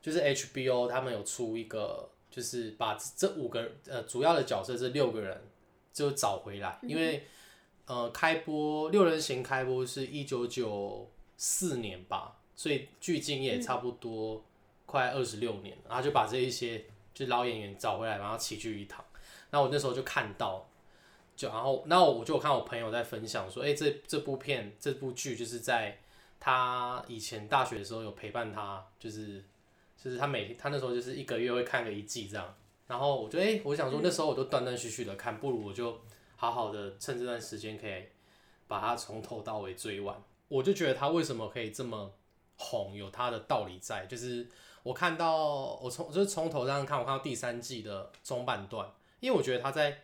就是 HBO 他们有出一个，就是把这五个呃主要的角色这六个人就找回来，因为呃开播六人行开播是一九九四年吧，所以距今也差不多快二十六年了，然后就把这一些就老演员找回来，然后齐聚一堂。那我那时候就看到，就然后那我就看我朋友在分享说，哎、这这部片这部剧就是在他以前大学的时候有陪伴他，就是就是他每他那时候就是一个月会看个一季这样。然后我就哎、诶我想说那时候我都断断续续的看，不如我就好好的趁这段时间可以把它从头到尾追完。我就觉得他为什么可以这么红，有他的道理在。就是我看到我从就是从头这样看，我看到第三季的中半段，因为我觉得他在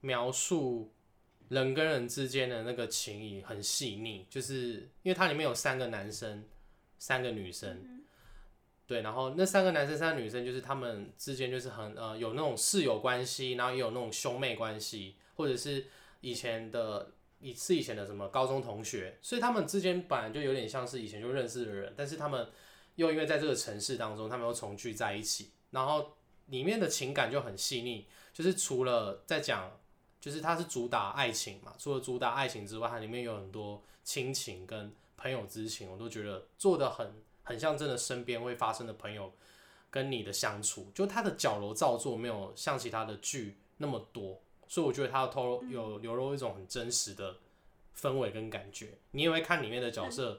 描述人跟人之间的那个情谊很细腻，就是因为它里面有三个男生，三个女生，对，然后那三个男生、三个女生，就是他们之间就是很呃有那种室友关系，然后也有那种兄妹关系，或者是以前的以是以前的什么高中同学，所以他们之间本来就有点像是以前就认识的人，但是他们又因为在这个城市当中，他们又重聚在一起，然后里面的情感就很细腻，就是除了在讲。就是它是主打爱情嘛，除了主打爱情之外，它里面有很多亲情跟朋友之情，我都觉得做的很很像真的身边会发生的朋友跟你的相处，就他的矫揉造作没有像其他的剧那么多，所以我觉得他透露有流露一种很真实的氛围跟感觉，你也会看里面的角色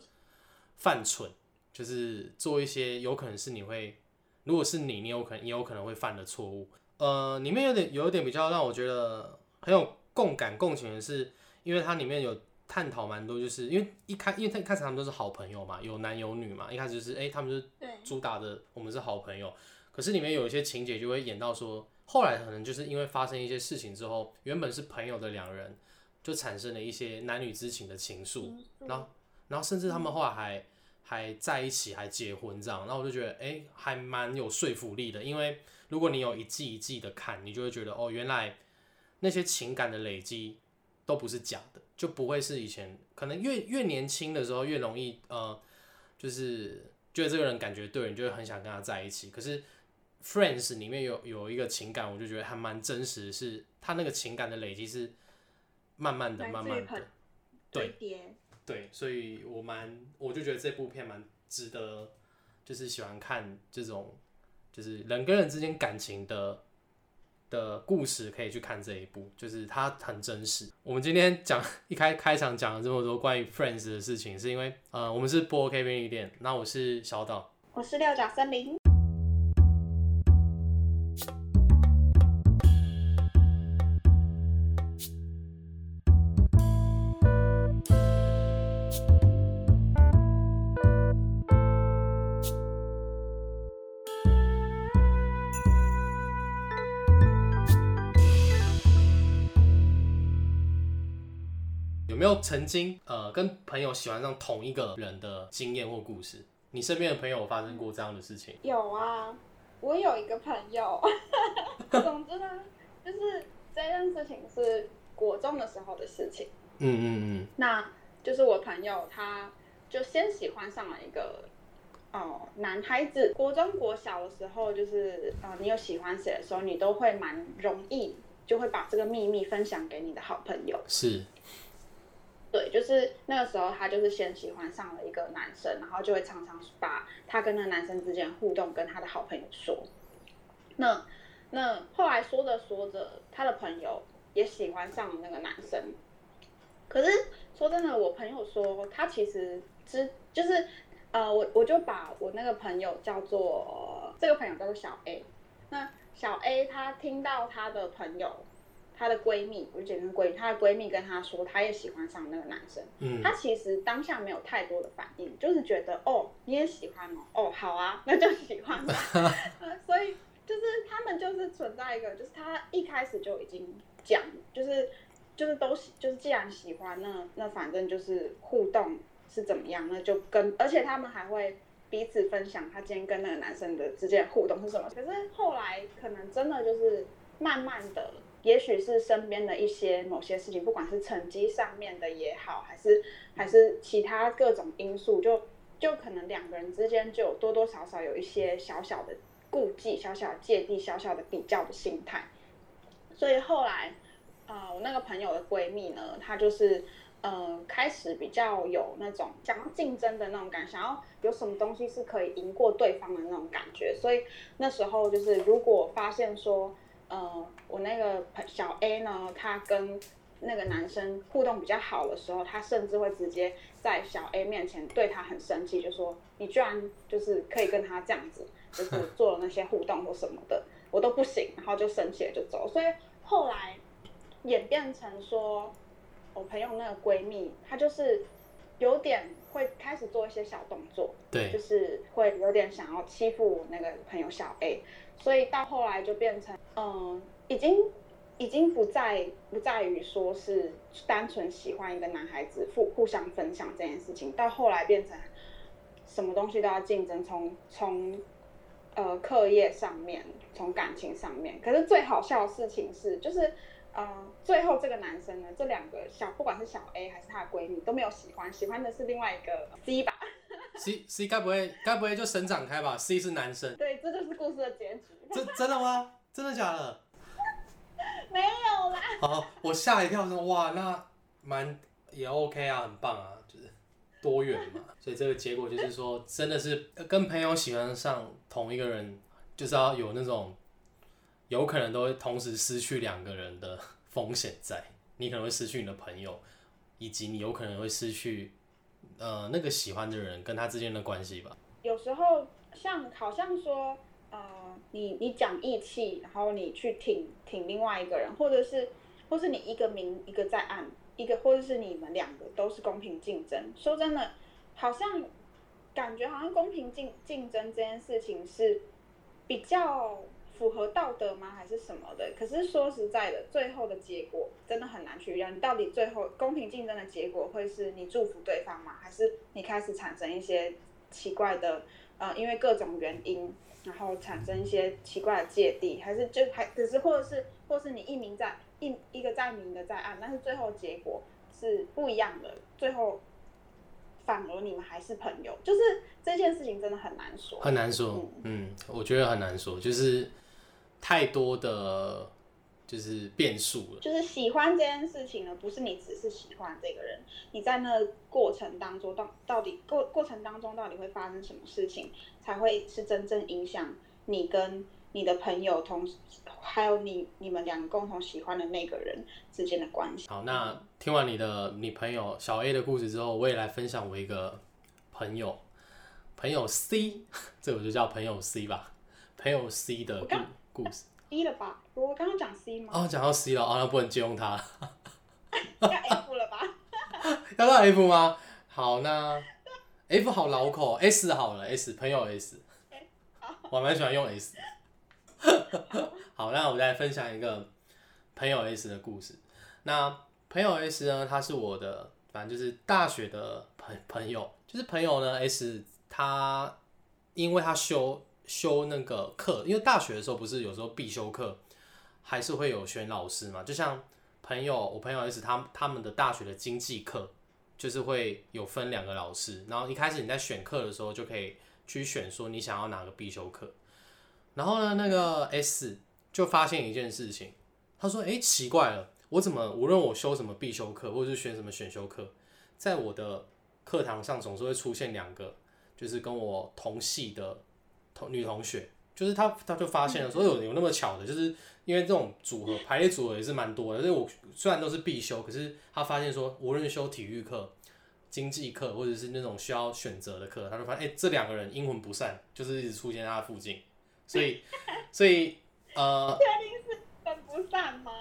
犯蠢，就是做一些有可能是你会，如果是你，你有可能也有可能会犯的错误。呃，里面有点有一点比较让我觉得很有共感共情的是，因为它里面有探讨蛮多，就是因为一开因为他一开始他们都是好朋友嘛，有男有女嘛，一开始就是哎、他们就主打的我们是好朋友，可是里面有一些情节就会演到说，后来可能就是因为发生一些事情之后，原本是朋友的两人就产生了一些男女之情的情愫，然后然后甚至他们后来还还在一起，还结婚这样，然后我就觉得哎、诶还蛮有说服力的，因为如果你有一季一季的看，你就会觉得哦，原来那些情感的累积都不是假的，就不会是以前可能越越年轻的时候越容易呃，就是觉得这个人感觉对了，你就会很想跟他在一起。可是 Friends 里面有有一个情感，我就觉得还蛮真实的是，他那个情感的累积是慢慢的、慢慢的，对，对，所以我蛮，我就觉得这部片蛮值得，就是喜欢看这种，就是人跟人之间感情的的故事，可以去看这一部，就是它很真实。我们今天讲一开开场讲了这么多关于 Friends 的事情，是因为呃，我们是播 OK 便利店，那我是小岛，我是六角森林。有曾经呃跟朋友喜欢上同一个人的经验或故事？你身边的朋友有发生过这样的事情？有啊，我有一个朋友，总之呢，就是这件事情是国中的时候的事情。嗯嗯嗯，那就是我朋友，他就先喜欢上了一个哦男孩子。国中国小的时候，就是呃，你有喜欢谁的时候，你都会蛮容易就会把这个秘密分享给你的好朋友。是，对，就是那个时候，他就是先喜欢上了一个男生，然后就会常常把他跟那个男生之间互动跟他的好朋友说。那那后来说着说着，他的朋友也喜欢上了那个男生。可是说真的，我朋友说他其实知就是呃，我我就把我那个朋友叫做这个朋友叫做小 A。那小 A 他听到他的朋友她的闺蜜，我就简称闺蜜，她的闺蜜跟她说，她也喜欢上那个男生。嗯她其实当下没有太多的反应，就是觉得哦，你也喜欢哦，哦，好啊，那就喜欢吧。呃所以就是他们就是存在一个，就是他一开始就已经讲，就是就是都喜，就是既然喜欢，那那反正就是互动是怎么样，那就跟，而且他们还会彼此分享他今天跟那个男生的之间的互动是什么。可是后来可能真的就是慢慢的，也许是身边的一些某些事情，不管是成绩上面的也好，还是还是其他各种因素，就就可能两个人之间就多多少少有一些小小的顾忌、小小的芥蒂、小小的比较的心态。所以后来，啊，我那个朋友的闺蜜呢，她就是。呃，开始比较有那种想要竞争的那种感，想要有什么东西是可以赢过对方的那种感觉。所以那时候就是，如果发现说，呃，我那个小 A 呢，他跟那个男生互动比较好的时候，他甚至会直接在小 A 面前对他很生气，就说你居然就是可以跟他这样子，就是 做了那些互动或什么的，我都不行，然后就生气了就走。所以后来演变成说。我朋友那个闺蜜，她就是有点会开始做一些小动作，对，就是会有点想要欺负我那个朋友小 A，所以到后来就变成，嗯，已经已经不在不在于说是单纯喜欢一个男孩子互互相分享这件事情，到后来变成什么东西都要竞争，从从呃课业上面，从感情上面，可是最好笑的事情是，就是。嗯，最后这个男生呢，这两个小不管是小 A 还是她的闺蜜都没有喜欢，喜欢的是另外一个 C 吧。C C 该不会该不会就神展开吧？C 是男生。对，这就是故事的结局。真真的吗？真的假的？没有啦。好，我吓一跳说哇，那蛮也 OK 啊，很棒啊，就是多元嘛。所以这个结果就是说，真的是跟朋友喜欢上同一个人，就是要有那种。有可能都会同时失去两个人的风险在，你可能会失去你的朋友，以及你有可能会失去，呃，那个喜欢的人跟他之间的关系吧。有时候像好像说，呃，你你讲义气，然后你去挺挺另外一个人，或者是或是你一个明一个在暗，一个或者是你们两个都是公平竞争。说真的，好像感觉好像公平竞竞争这件事情是比较。符合道德吗？还是什么的？可是说实在的，最后的结果真的很难去预料。你到底最后公平竞争的结果会是你祝福对方吗？还是你开始产生一些奇怪的呃，因为各种原因，然后产生一些奇怪的芥蒂？还是就还只是或者是或是你一名在一一个在明的在暗，但是最后结果是不一样的。最后。反而你们还是朋友，就是这件事情真的很难说，很难说。嗯，我觉得很难说，就是太多的就是变数了。就是喜欢这件事情呢，不是你只是喜欢这个人，你在那过程当中到到底过过程当中到底会发生什么事情，才会是真正影响你跟。你的朋友同还有你你们两个共同喜欢的那个人之间的关系。好，那听完你的你朋友小 A 的故事之后，我也来分享我一个朋友朋友 C，这我就叫朋友 C 吧。朋友 C 的故故事。一了吧？我刚刚讲 C 吗？哦，讲到 C 了，哦，那不能借用它。要 F 了吧？要到 F 吗？好，那 F 好老口，S 好了，S 朋友 S。我蛮喜欢用 S。好，那我再分享一个朋友 S 的故事。那朋友 S 呢，他是我的，反正就是大学的朋朋友。就是朋友呢 S，他因为他修修那个课，因为大学的时候不是有时候必修课还是会有选老师嘛。就像朋友，我朋友 S 他他们的大学的经济课就是会有分两个老师，然后一开始你在选课的时候就可以去选说你想要哪个必修课。然后呢，那个 S 就发现一件事情，他说：“哎，奇怪了，我怎么无论我修什么必修课，或者是选什么选修课，在我的课堂上总是会出现两个，就是跟我同系的同女同学，就是他他就发现了，说有有那么巧的，就是因为这种组合排列组合也是蛮多的。所以我虽然都是必修，可是他发现说，无论修体育课、经济课，或者是那种需要选择的课，他就发现，哎，这两个人阴魂不散，就是一直出现在他附近。”所以，所以，呃，确定是分不散吗？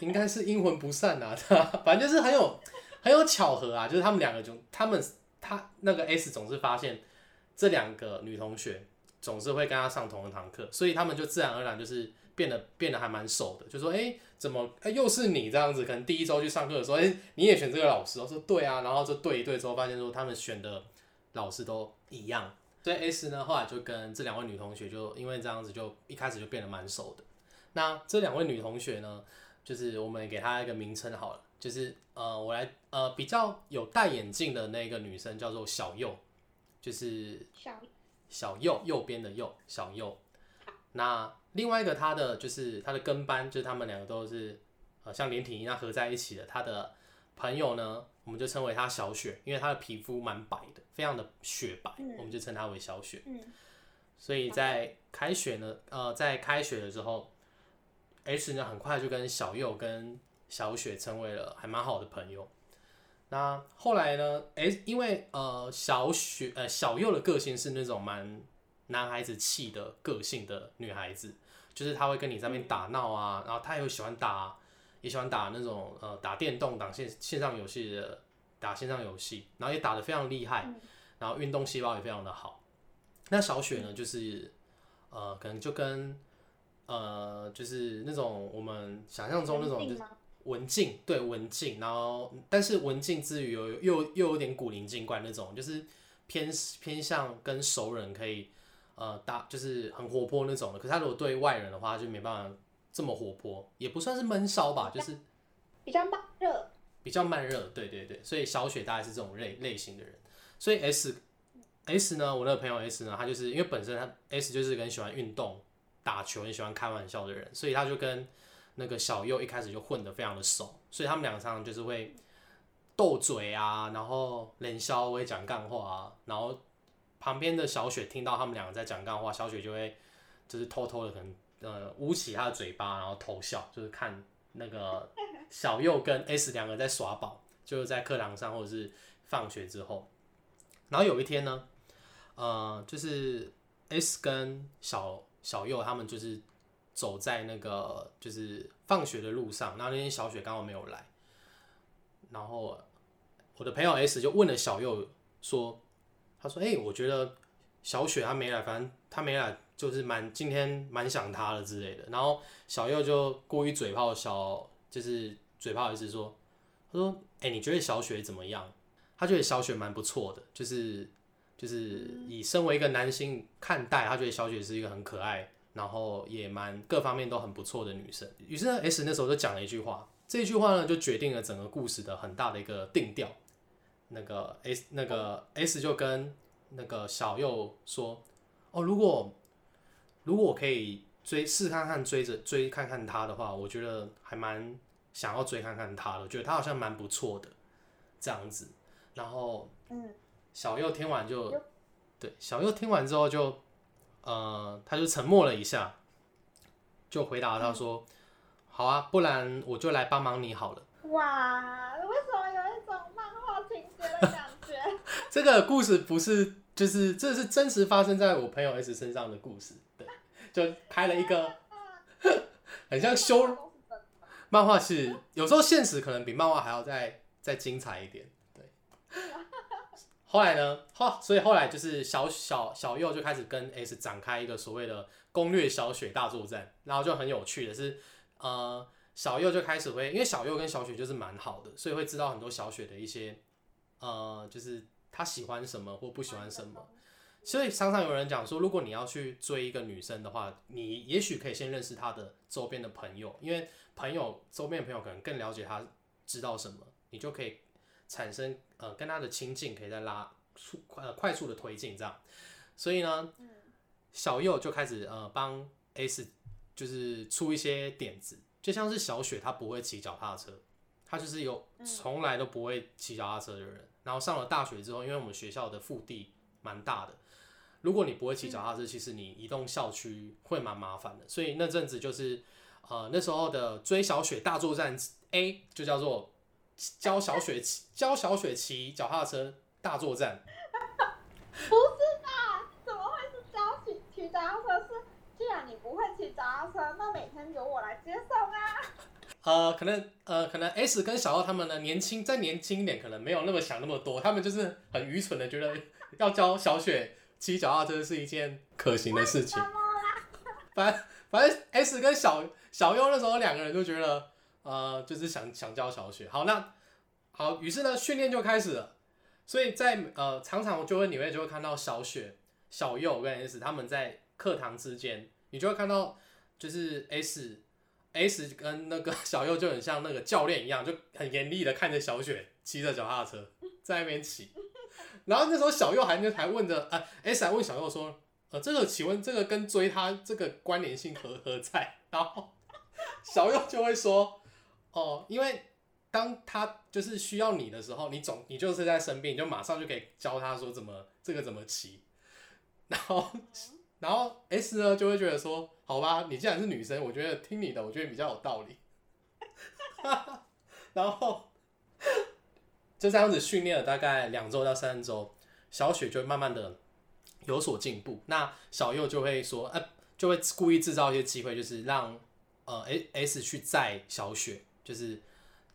应该是阴魂不散呐，反正就是很有很有巧合啊，就是他们两个就他们他那个 S 总是发现这两个女同学总是会跟他上同一堂课，所以他们就自然而然就是变得变得还蛮熟的，就说哎怎么哎又是你这样子？可能第一周去上课的时候，哎你也选这个老师，我说对啊，然后就对一对之后发现说他们选的老师都一样。所以 S 呢，后来就跟这两位女同学就因为这样子，就一开始就变得蛮熟的。那这两位女同学呢，就是我们给她一个名称好了，就是呃，我来呃比较有戴眼镜的那个女生叫做小右，就是小小右右边的右小右。那另外一个他的就是他的跟班，就是他们两个都是呃像连体一样合在一起的。他的朋友呢，我们就称为他小雪，因为他的皮肤蛮白的，非常的雪白，我们就称他为小雪。嗯所以在开学呢，呃，在开学的时候，H 呢很快就跟小右跟小雪成为了还蛮好的朋友。那后来呢，S 因为呃小雪呃小右的个性是那种蛮男孩子气的个性的女孩子，就是她会跟你在那边打闹啊，然后她也喜欢打，也喜欢打那种呃打电动、打线线上游戏的打线上游戏，然后也打得非常厉害，然后运动细胞也非常的好。那小雪呢，就是呃，可能就跟呃，就是那种我们想象中那种就？文静，对文静，然后但是文静之余有又又有点古灵精怪那种，就是偏偏向跟熟人可以呃打，就是很活泼那种的。可是他如果对外人的话，就没办法这么活泼，也不算是闷骚吧，就是比较慢热。比较慢热，对对对，所以小雪大概是这种类类型的人。所以 S S 呢，我那个朋友 S 呢，他就是因为本身他 S 就是个很喜欢运动、打球、很喜欢开玩笑的人，所以他就跟那个小右一开始就混得非常的熟，所以他们两个常常就是会斗嘴啊，然后冷笑会讲干话啊，然后旁边的小雪听到他们两个在讲干话，小雪就会就是偷偷的可能呃捂起她的嘴巴，然后偷笑，就是看那个小右跟 S 两个在耍宝，就是在课堂上或者是放学之后。然后有一天呢，呃，就是 S 跟小小右他们就是走在那个就是放学的路上，然后那天小雪刚好没有来，然后我的朋友 S 就问了小右说，他说：“哎、我觉得小雪她没来，反正她没来就是蛮今天蛮想她了之类的。”然后小右就故意嘴炮小，就是嘴炮 S 说，他说：“哎、你觉得小雪怎么样？”他觉得小雪蛮不错的，就是就是以身为一个男性看待，他觉得小雪是一个很可爱，然后也蛮各方面都很不错的女生。于是呢，S 那时候就讲了一句话，这一句话呢就决定了整个故事的很大的一个定调。那个 S 那个 S 就跟那个小右说：“哦，如果如果我可以追试看看追着追看看他的话，我觉得还蛮想要追看看他的，我觉得他好像蛮不错的这样子。”然后嗯，小右听完就，对，小右听完之后就，呃，他就沉默了一下，就回答他说：“好啊，不然我就来帮忙你好了。哇，为什么有一种漫画情节的感觉？” 这个故事不是，就是这是真实发生在我朋友 S 身上的故事，对，就拍了一个 很像修漫画，是有时候现实可能比漫画还要再再精彩一点，对。后来呢，后所以后来就是小小小右就开始跟 S 展开一个所谓的攻略小雪大作战，然后就很有趣的是，呃，小右就开始会，因为小右跟小雪就是蛮好的，所以会知道很多小雪的一些，呃，就是他喜欢什么或不喜欢什么。所以常常有人讲说，如果你要去追一个女生的话，你也许可以先认识她的周边的朋友，因为朋友周边的朋友可能更了解她知道什么，你就可以产生呃跟他的亲近，可以再拉速呃快速的推进这样。所以呢，小右就开始呃帮 S 就是出一些点子，就像是小雪她不会骑脚踏车，她就是有从来都不会骑脚踏车的人。然后上了大学之后，因为我们学校的腹地蛮大的，如果你不会骑脚踏车，其实你移动校区会蛮麻烦的。所以那阵子就是呃那时候的追小雪大作战 A 就叫做教小雪骑教小雪骑脚踏车大作战。不是吧？怎么会是教骑骑脚踏车？是既然你不会骑脚踏车，那每天由我来接送啊。呃，可能呃，可能 S 跟小奥他们呢年轻再年轻一点，可能没有那么想那么多，他们就是很愚蠢的觉得要教小雪骑脚踏车是一件可行的事情。反反正 S 跟小小优那时候两个人就觉得，呃，就是想想教小雪。好，那好，于是呢训练就开始了。所以在呃常常就会你会就会看到小雪、小右跟 S 他们在课堂之间，你就会看到就是 S S 跟那个小右就很像那个教练一样，就很严厉的看着小雪骑着脚踏车在那边骑，然后那时候小右还就还问着，呃，S 还问小右说，呃，这个请问这个跟追他这个关联性何何在？然后小右就会说，哦，因为当他就是需要你的时候，你总你就是在生病，你就马上就可以教他说怎么这个怎么骑。然后然后 S 呢就会觉得说，好吧，你既然是女生，我觉得听你的，我觉得比较有道理。然后就这样子训练了大概两周到三周，小雪就慢慢的有所进步。那小右就会说，呃，就会故意制造一些机会，就是让呃 S S 去载小雪，就是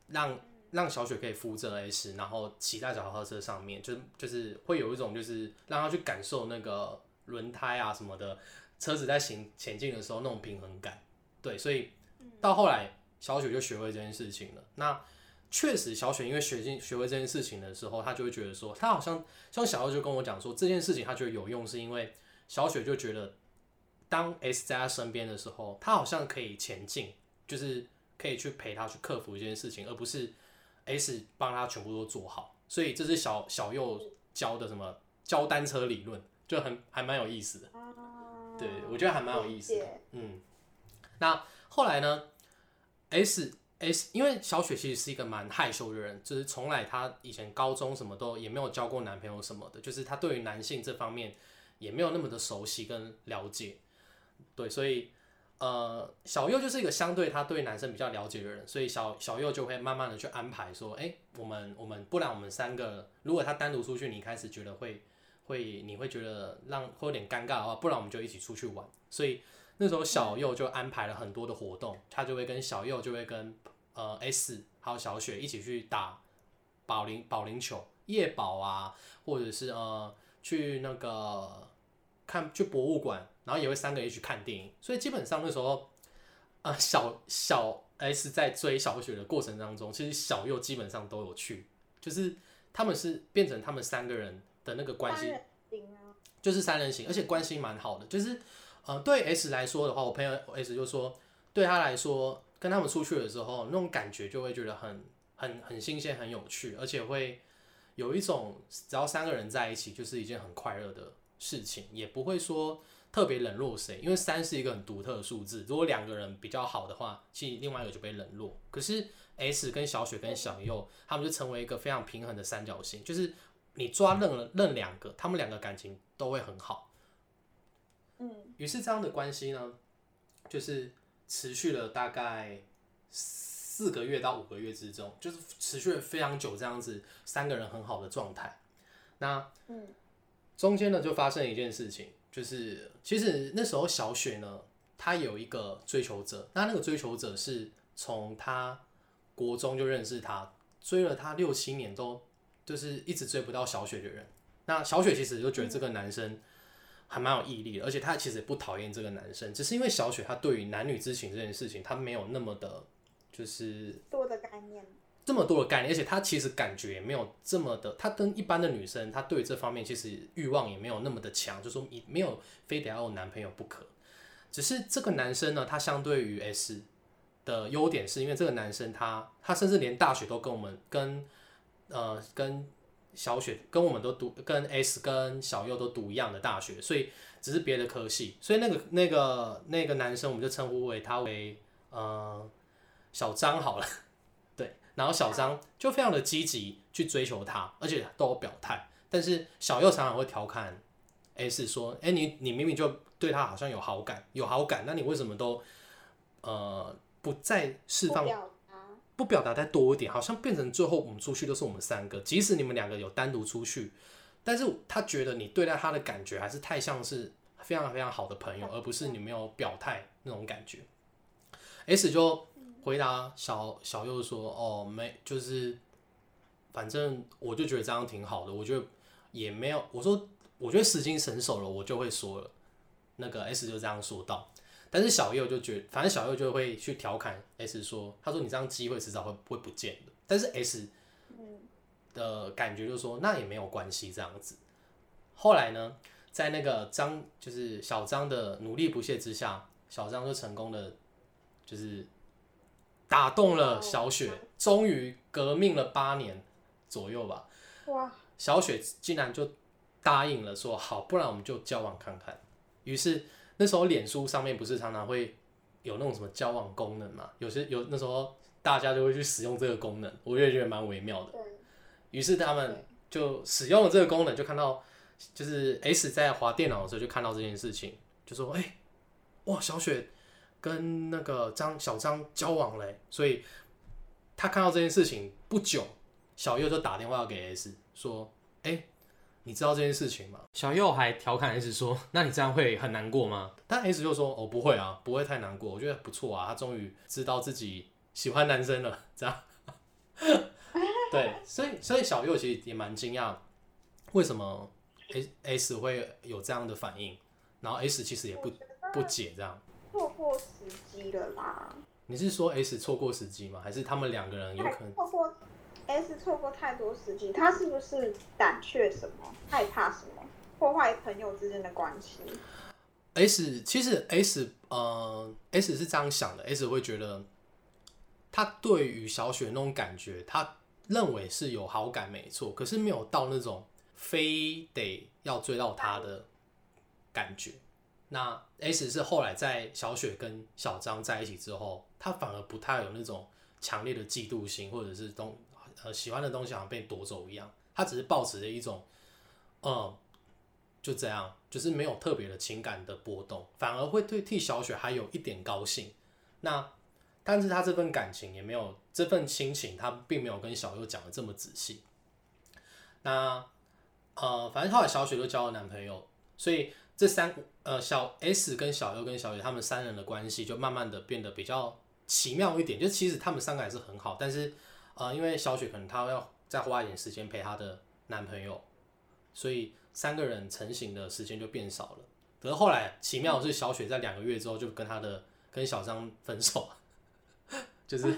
让让小雪可以扶着 S，然后骑在脚踏车上面，就就是会有一种就是让他去感受那个轮胎啊什么的，车子在行前进的时候那种平衡感。对，所以到后来小雪就学会这件事情了。那确实，小雪因为学进学会这件事情的时候，她就会觉得说，她好像像小右就跟我讲说，这件事情她觉得有用，是因为小雪就觉得，当 S 在她身边的时候，她好像可以前进，就是可以去陪他去克服一件事情，而不是 S 帮他全部都做好。所以这是小小右教的什么教单车理论，就很还蛮有意思的。对，我觉得还蛮有意思的。嗯，那后来呢？S S，因为小雪其实是一个蛮害羞的人，就是从来她以前高中什么都也没有交过男朋友什么的，就是她对于男性这方面也没有那么的熟悉跟了解。对，所以呃，小右就是一个相对他对男生比较了解的人，所以小小右就会慢慢的去安排说，哎、我们我们不然我们三个，如果他单独出去，你开始觉得会会你会觉得让会有点尴尬的话，不然我们就一起出去玩。所以那时候小右就安排了很多的活动，他就会跟小右就会跟呃 S 还有小雪一起去打保龄保龄球、夜保啊，或者是呃去那个看去博物馆，然后也会三个一起去看电影。所以基本上那时候呃小小 S 在追小雪的过程当中，其实小右基本上都有去，就是他们是变成他们三个人的那个关系。就是三人行，而且关系蛮好的。就是呃，对 S 来说的话，我朋友 S 就说，对他来说，跟他们出去的时候，那种感觉就会觉得很很很新鲜、很有趣，而且会有一种只要三个人在一起，就是一件很快乐的事情，也不会说特别冷落谁，因为三是一个很独特的数字。如果两个人比较好的话，其实另外一个就被冷落。可是 S 跟小雪跟小右，他们就成为一个非常平衡的三角形，就是你抓任了任两个，他们两个感情都会很好。嗯，于是这样的关系呢，就是持续了大概四个月到五个月之中，就是持续了非常久，这样子三个人很好的状态。那嗯，中间呢就发生一件事情，就是其实那时候小雪呢，她有一个追求者，那那个追求者是从她国中就认识她，追了她六七年都就是一直追不到小雪的人。那小雪其实就觉得这个男生还蛮有毅力的，而且她其实不讨厌这个男生，只是因为小雪她对于男女之情这件事情，她没有那么的，就是多的概念，这么多的概念，而且他其实感觉也没有这么的，他跟一般的女生，她对这方面其实欲望也没有那么的强，就说你没有非得要有男朋友不可。只是这个男生呢，他相对于 S 的优点是因为这个男生他他甚至连大学都跟我们跟呃跟小雪跟我们都读跟 S 跟小右都读一样的大学，所以只是别的科系，所以那个那个那个男生我们就称呼为他为呃小张好了。对，然后小张就非常的积极去追求她，而且都有表态。但是小右常常会调侃 S 说：“哎、你你明明就对他好像有好感，有好感，那你为什么都呃不再释放不表达再多一点？好像变成最后我们出去都是我们三个，即使你们两个有单独出去，但是他觉得你对待他的感觉还是太像是非常非常好的朋友，而不是你没有表态那种感觉。S 就回答小小右说：“哦，没，就是反正我就觉得这样挺好的，我觉得也没有。我说我觉得时机成熟了，我就会说了。那个 S 就这样说道，但是小右就觉反正小右就会去调侃 S 说，他说你这样机会迟早会会不见的。但是 S 的感觉就是说，那也没有关系这样子。后来呢，在那个张就是小张的努力不懈之下，小张就成功的就是打动了小雪，终于革命了八年左右吧。哇，小雪竟然就答应了说好，不然我们就交往看看。于是那时候脸书上面不是常常会有那种什么交往功能嘛，有些有那时候大家就会去使用这个功能，我也觉得蛮微妙的。对，于是他们就使用了这个功能，就看到就是 S 在滑电脑的时候就看到这件事情，就说：“哎、哇，小雪跟那个张小张交往嘞。”所以他看到这件事情不久，小右就打电话给 S 说：“哎、你知道这件事情吗？”小右还调侃 S 说：“那你这样会很难过吗？”但 S 就说：“哦，不会啊，不会太难过，我觉得不错啊，他终于知道自己喜欢男生了。”这样。对，所以所以小右其实也蛮惊讶，为什么 S S 会有这样的反应，然后 S 其实也不不解这样。错过时机了啦，你是说 S 错过时机吗？还是他们两个人有可能？错过 S 错过太多时机，他是不是胆怯什么，害怕什么，破坏朋友之间的关系？S 其实 S 呃 S 是这样想的，S 会觉得他对于小雪那种感觉，他认为是有好感没错，可是没有到那种非得要追到他的感觉。那 S 是后来在小雪跟小张在一起之后，他反而不太有那种强烈的嫉妒心，或者是东呃喜欢的东西好像被夺走一样，他只是抱持着一种嗯就这样，就是没有特别的情感的波动，反而会对替小雪还有一点高兴。那但是他这份感情也没有这份亲情，他并没有跟小右讲的这么仔细。那呃，反正后来小雪就交了男朋友，所以这三呃小 S 跟小右跟小雪他们三人的关系就慢慢的变得比较奇妙一点。就其实他们三个还是很好，但是呃，因为小雪可能她要再花一点时间陪她的男朋友，所以三个人成型的时间就变少了。可是后来奇妙的是，小雪在两个月之后就跟她的跟小张分手，就是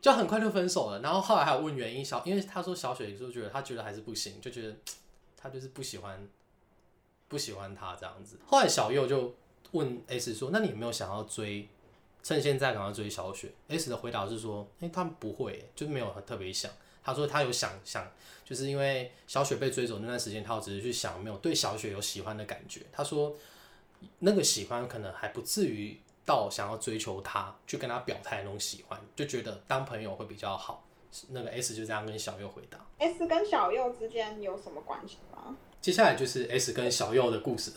就很快就分手了。然后后来还有问原因，小因为他说小雪就觉得他觉得还是不行，就觉得 他就是不喜欢不喜欢他这样子。后来小右就问 S 说：“那你有没有想要追？趁现在赶快追小雪？”S 的回答是说：“哎、他不会，就没有特别想。”他说他有想想，就是因为小雪被追走那段时间，他只是去想没有对小雪有喜欢的感觉。他说那个喜欢可能还不至于到想要追求她，去跟她表态那种喜欢，就觉得当朋友会比较好。那个 S 就这样跟小右回答。S 跟小右之间有什么关系吗？接下来就是 S 跟小右的故事，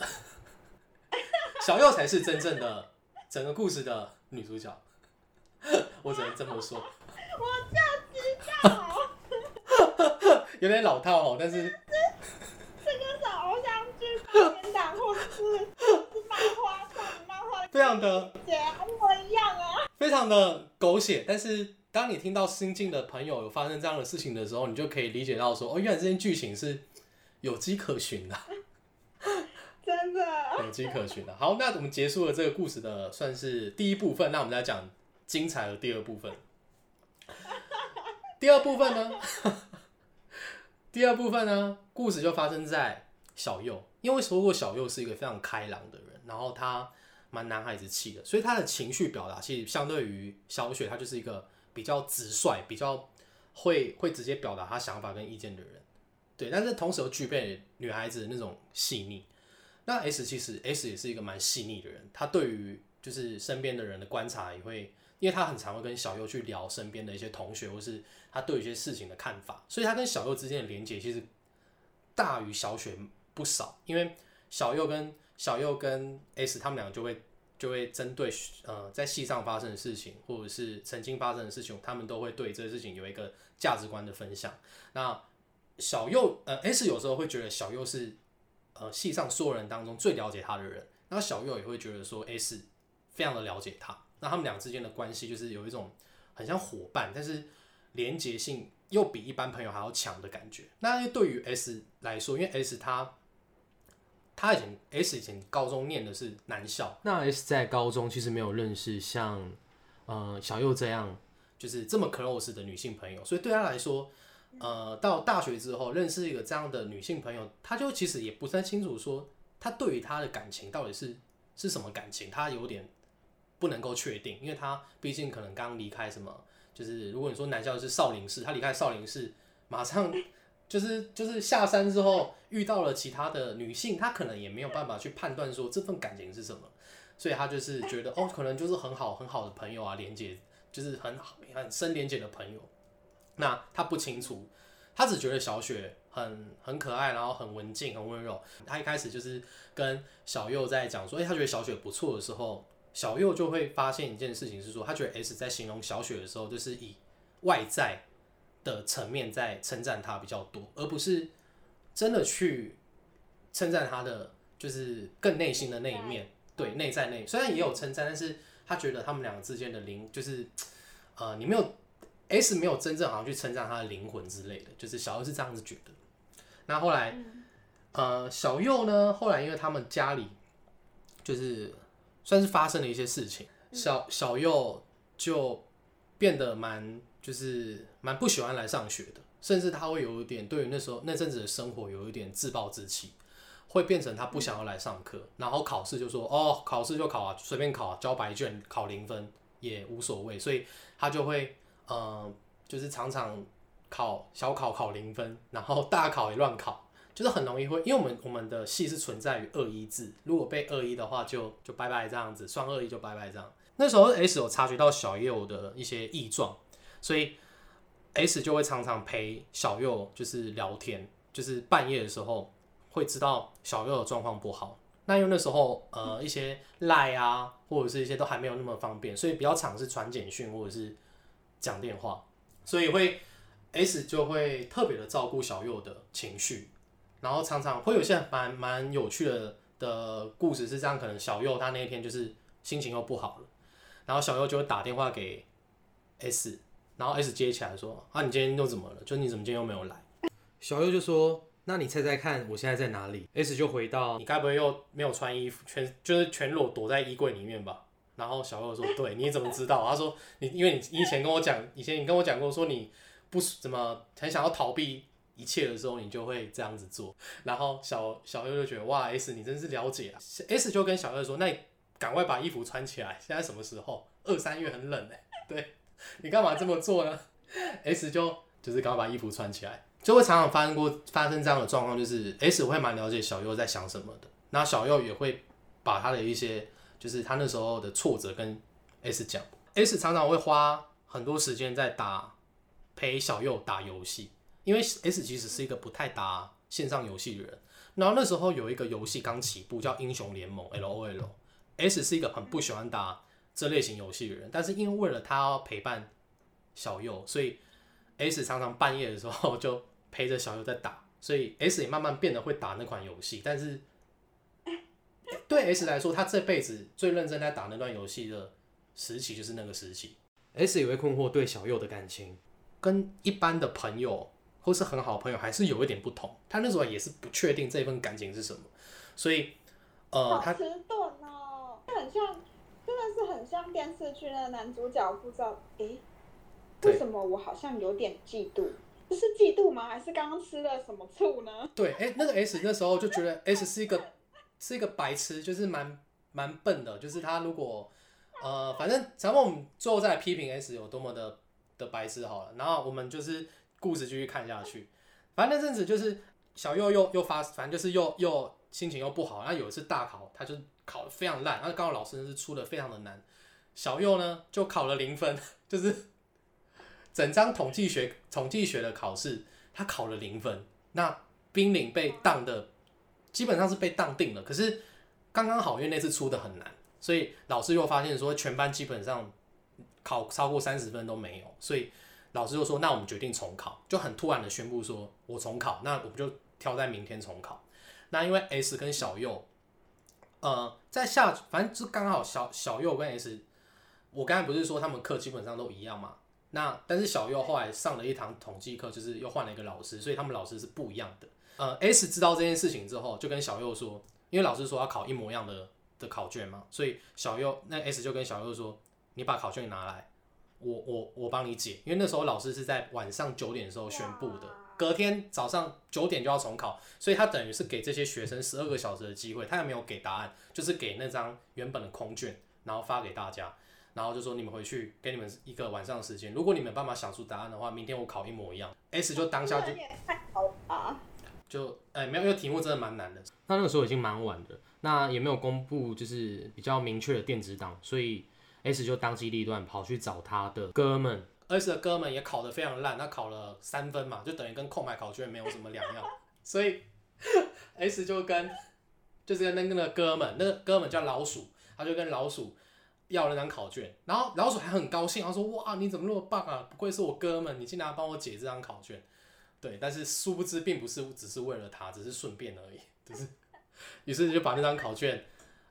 小右才是真正的整个故事的女主角，我只能这么说。有点老套哦，但是这个是偶像剧、八点档或者是是漫画上漫画非常的姐一模一样啊。非常的狗血，但是当你听到新进的朋友有发生这样的事情的时候，你就可以理解到说，哦，原来这件剧情是有迹可循的，真的，有迹可循的。好，那我们结束了这个故事的算是第一部分，那我们来讲精彩的第二部分。第二部分呢？第二部分呢？故事就发生在小右，因为说过小右是一个非常开朗的人，然后他蛮男孩子气的，所以他的情绪表达其实相对于小雪，他就是一个比较直率、比较会会直接表达他想法跟意见的人。对，但是同时又具备女孩子那种细腻。那 S 其实 S 也是一个蛮细腻的人，他对于就是身边的人的观察也会，因为他很常会跟小右去聊身边的一些同学，或是他对一些事情的看法，所以他跟小右之间的连接其实大于小雪不少。因为小右跟小右跟 S 他们两个就会就会针对呃在戏上发生的事情，或者是曾经发生的事情，他们都会对这个事情有一个价值观的分享。那小右呃 S 有时候会觉得小右是呃戏上所有人当中最了解他的人，那小右也会觉得说 S 非常的了解他，那他们俩之间的关系就是有一种很像伙伴，但是连结性又比一般朋友还要强的感觉。那对于 S 来说，因为 S 他他以前 S 以前高中念的是男校，那 S 在高中其实没有认识像呃小右这样就是这么 close 的女性朋友，所以对他来说，呃，到大学之后认识一个这样的女性朋友，他就其实也不太清楚说他对于她的感情到底是是什么感情，他有点不能够确定，因为他毕竟可能刚离开什么，就是如果你说男校是少林寺，他离开少林寺，马上 就是就是下山之后遇到了其他的女性，他可能也没有办法去判断说这份感情是什么，所以他就是觉得哦，可能就是很好很好的朋友啊，连接就是很好很深连接的朋友。那他不清楚，他只觉得小雪很很可爱，然后很文静很温柔。他一开始就是跟小右在讲说，哎、他觉得小雪不错的时候，小右就会发现一件事情是说，他觉得 S 在形容小雪的时候，就是以外在的层面在称赞她比较多，而不是真的去称赞她的就是更内心的那一面。对，内在内虽然也有称赞，但是他觉得他们两个之间的灵就是呃，你没有 S 没有真正好像去称赞他的灵魂之类的，就是小右是这样子觉得。那后来呃，小右呢，后来因为他们家里就是算是发生了一些事情，小小右就变得蛮就是蛮不喜欢来上学的，甚至他会有一点对于那时候那阵子的生活有一点自暴自弃，会变成他不想要来上课，然后考试就说哦，考试就考啊，随便考啊，交白卷考零分也无所谓，所以他就会呃，就是常常考小考考零分，然后大考也乱考。就是很容易会，因为我们我们的系是存在于二一制，如果被二一的话就就拜拜这样子，算二一就拜拜这样。那时候 S 有察觉到小右的一些异状，所以 S 就会常常陪小右就是聊天，就是半夜的时候会知道小右的状况不好。那因为那时候呃一些赖啊或者是一些都还没有那么方便，所以比较常是传简讯或者是讲电话，所以会 S 就会特别的照顾小右的情绪。然后常常会有些蛮蛮有趣的的故事是这样，可能小右他那一天就是心情又不好了，然后小右就会打电话给 S，然后 S 接起来说啊你今天又怎么了？就你怎么今天又没有来？小右就说那你猜猜看我现在在哪里？S 就回到你该不会又没有穿衣服，全就是全裸躲在衣柜里面吧？然后小右说对，你怎么知道？他说你因为你以前跟我讲，以前你跟我讲过说你不怎么很想要逃避。一切的时候，你就会这样子做。然后小小右就觉得哇，S 你真是了解啊。S 就跟小右说，那你赶快把衣服穿起来。现在什么时候？二三月很冷哎，对你干嘛这么做呢？S 就就是赶快把衣服穿起来，就会常常发生过发生这样的状况，就是 S 会蛮了解小右在想什么的。那小右也会把他的一些就是他那时候的挫折跟 S 讲。S 常常会花很多时间在打陪小右打游戏。因为 S 其实是一个不太打线上游戏的人，然后那时候有一个游戏刚起步叫英雄联盟 LOL，S 是一个很不喜欢打这类型游戏的人，但是因为为了他要陪伴小右，所以 S 常常半夜的时候 就陪着小右在打，所以 S 也慢慢变得会打那款游戏，但是对 S 来说，他这辈子最认真在打那段游戏的时期就是那个时期。S 也会困惑对小右的感情跟一般的朋友。或是很好的朋友，还是有一点不同。他那时候也是不确定这份感情是什么，所以，呃，他迟钝哦，很像，真的是很像电视剧的男主角，不知道，诶，为什么我好像有点嫉妒？这是嫉妒吗？还是刚刚吃了什么醋呢？对，哎、那个 S 那时候就觉得 S 是一个是一个白痴，就是蛮蛮笨的，就是他如果呃，反正咱们我们最后再来批评 S 有多么的的白痴好了，然后我们就是。故事继续看下去，反正那阵子就是小右又又发，反正就是又又心情又不好。然后有一次大考，他就考得非常烂，然后刚好老师是出的非常的难，小右呢就考了零分，就是整张统计学统计学的考试他考了零分。那濒临被当的基本上是被当定了，可是刚刚好因为那次出的很难，所以老师又发现说全班基本上考超过三十分都没有，所以。老师就说：“那我们决定重考，就很突然的宣布说，我重考，那我们就挑在明天重考。那因为 S 跟小右，呃，在下，反正就刚好小小右跟 S，我刚才不是说他们课基本上都一样嘛？那但是小右后来上了一堂统计课，就是又换了一个老师，所以他们老师是不一样的。呃，S 知道这件事情之后，就跟小右说，因为老师说要考一模一样的的考卷嘛，所以小右那 S 就跟小右说，你把考卷拿来。”我我我帮你解，因为那时候老师是在晚上九点的时候宣布的，隔天早上九点就要重考，所以他等于是给这些学生十二个小时的机会，他也没有给答案，就是给那张原本的空卷，然后发给大家，然后就说你们回去给你们一个晚上的时间，如果你们办法想出答案的话，明天我考一模一样。S 就当下就太好啊，就哎、没有，因为题目真的蛮难的。那那个时候已经蛮晚的，那也没有公布就是比较明确的电子档，所以 S 就当机立断跑去找他的哥们。S 的哥们也考得非常烂，他考了三分嘛，就等于跟空白考卷没有什么两样。所以 S 就跟就是跟那个哥们，那个哥们叫老鼠，他就跟老鼠要了那张考卷，然后老鼠还很高兴，他说：“哇，你怎么那么棒啊？不愧是我哥们，你竟然帮我解这张考卷。”对，但是殊不知并不是只是为了他，只是顺便而已，只是，于是就把那张考卷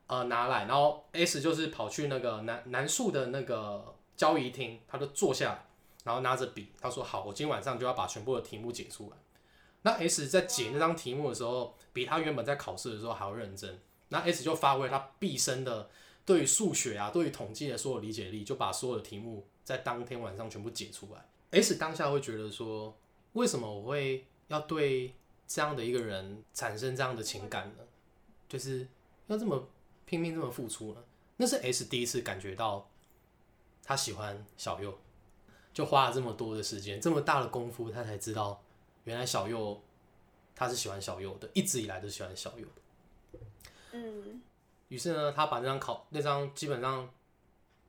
呃拿来，然后 S 就是跑去那个南南树的那个交易厅，他就坐下，然后拿着笔，他说好，我今天晚上就要把全部的题目解出来。那 S 在解那张题目的时候，比他原本在考试的时候还要认真。那 S 就发挥他毕生的对于数学啊，对于统计的所有理解力，就把所有的题目在当天晚上全部解出来。S 当下会觉得说，为什么我会要对这样的一个人产生这样的情感呢？就是要这么拼命这么付出呢？那是 S 第一次感觉到他喜欢小右，就花了这么多的时间，这么大的功夫，他才知道原来小右他是喜欢小右的，一直以来都喜欢小右的。嗯，于是呢，他把那张考那张基本上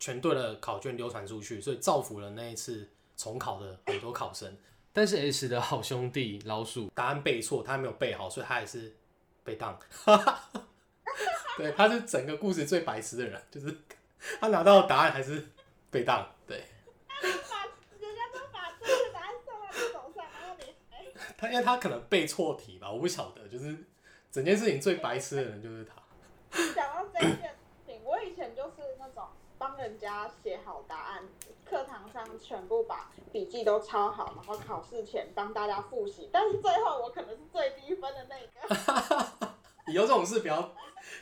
全对的考卷流传出去，所以造福了那一次重考的很多考生。但是 S 的好兄弟老鼠答案背错，他没有背好，所以他还是被当。对，他是整个故事最白痴的人，就是他拿到的答案还是被当。对把人家都把正确答案送到你手上，然后你还他，因为他可能背错题吧，我不晓得，就是整件事情最白痴的人就是他。讲到这件事情，我以前就是那种帮人家写好答案，课堂上全部把笔记都抄好，然后考试前帮大家复习，但是最后我可能是最低分的那个。以后这种事不要，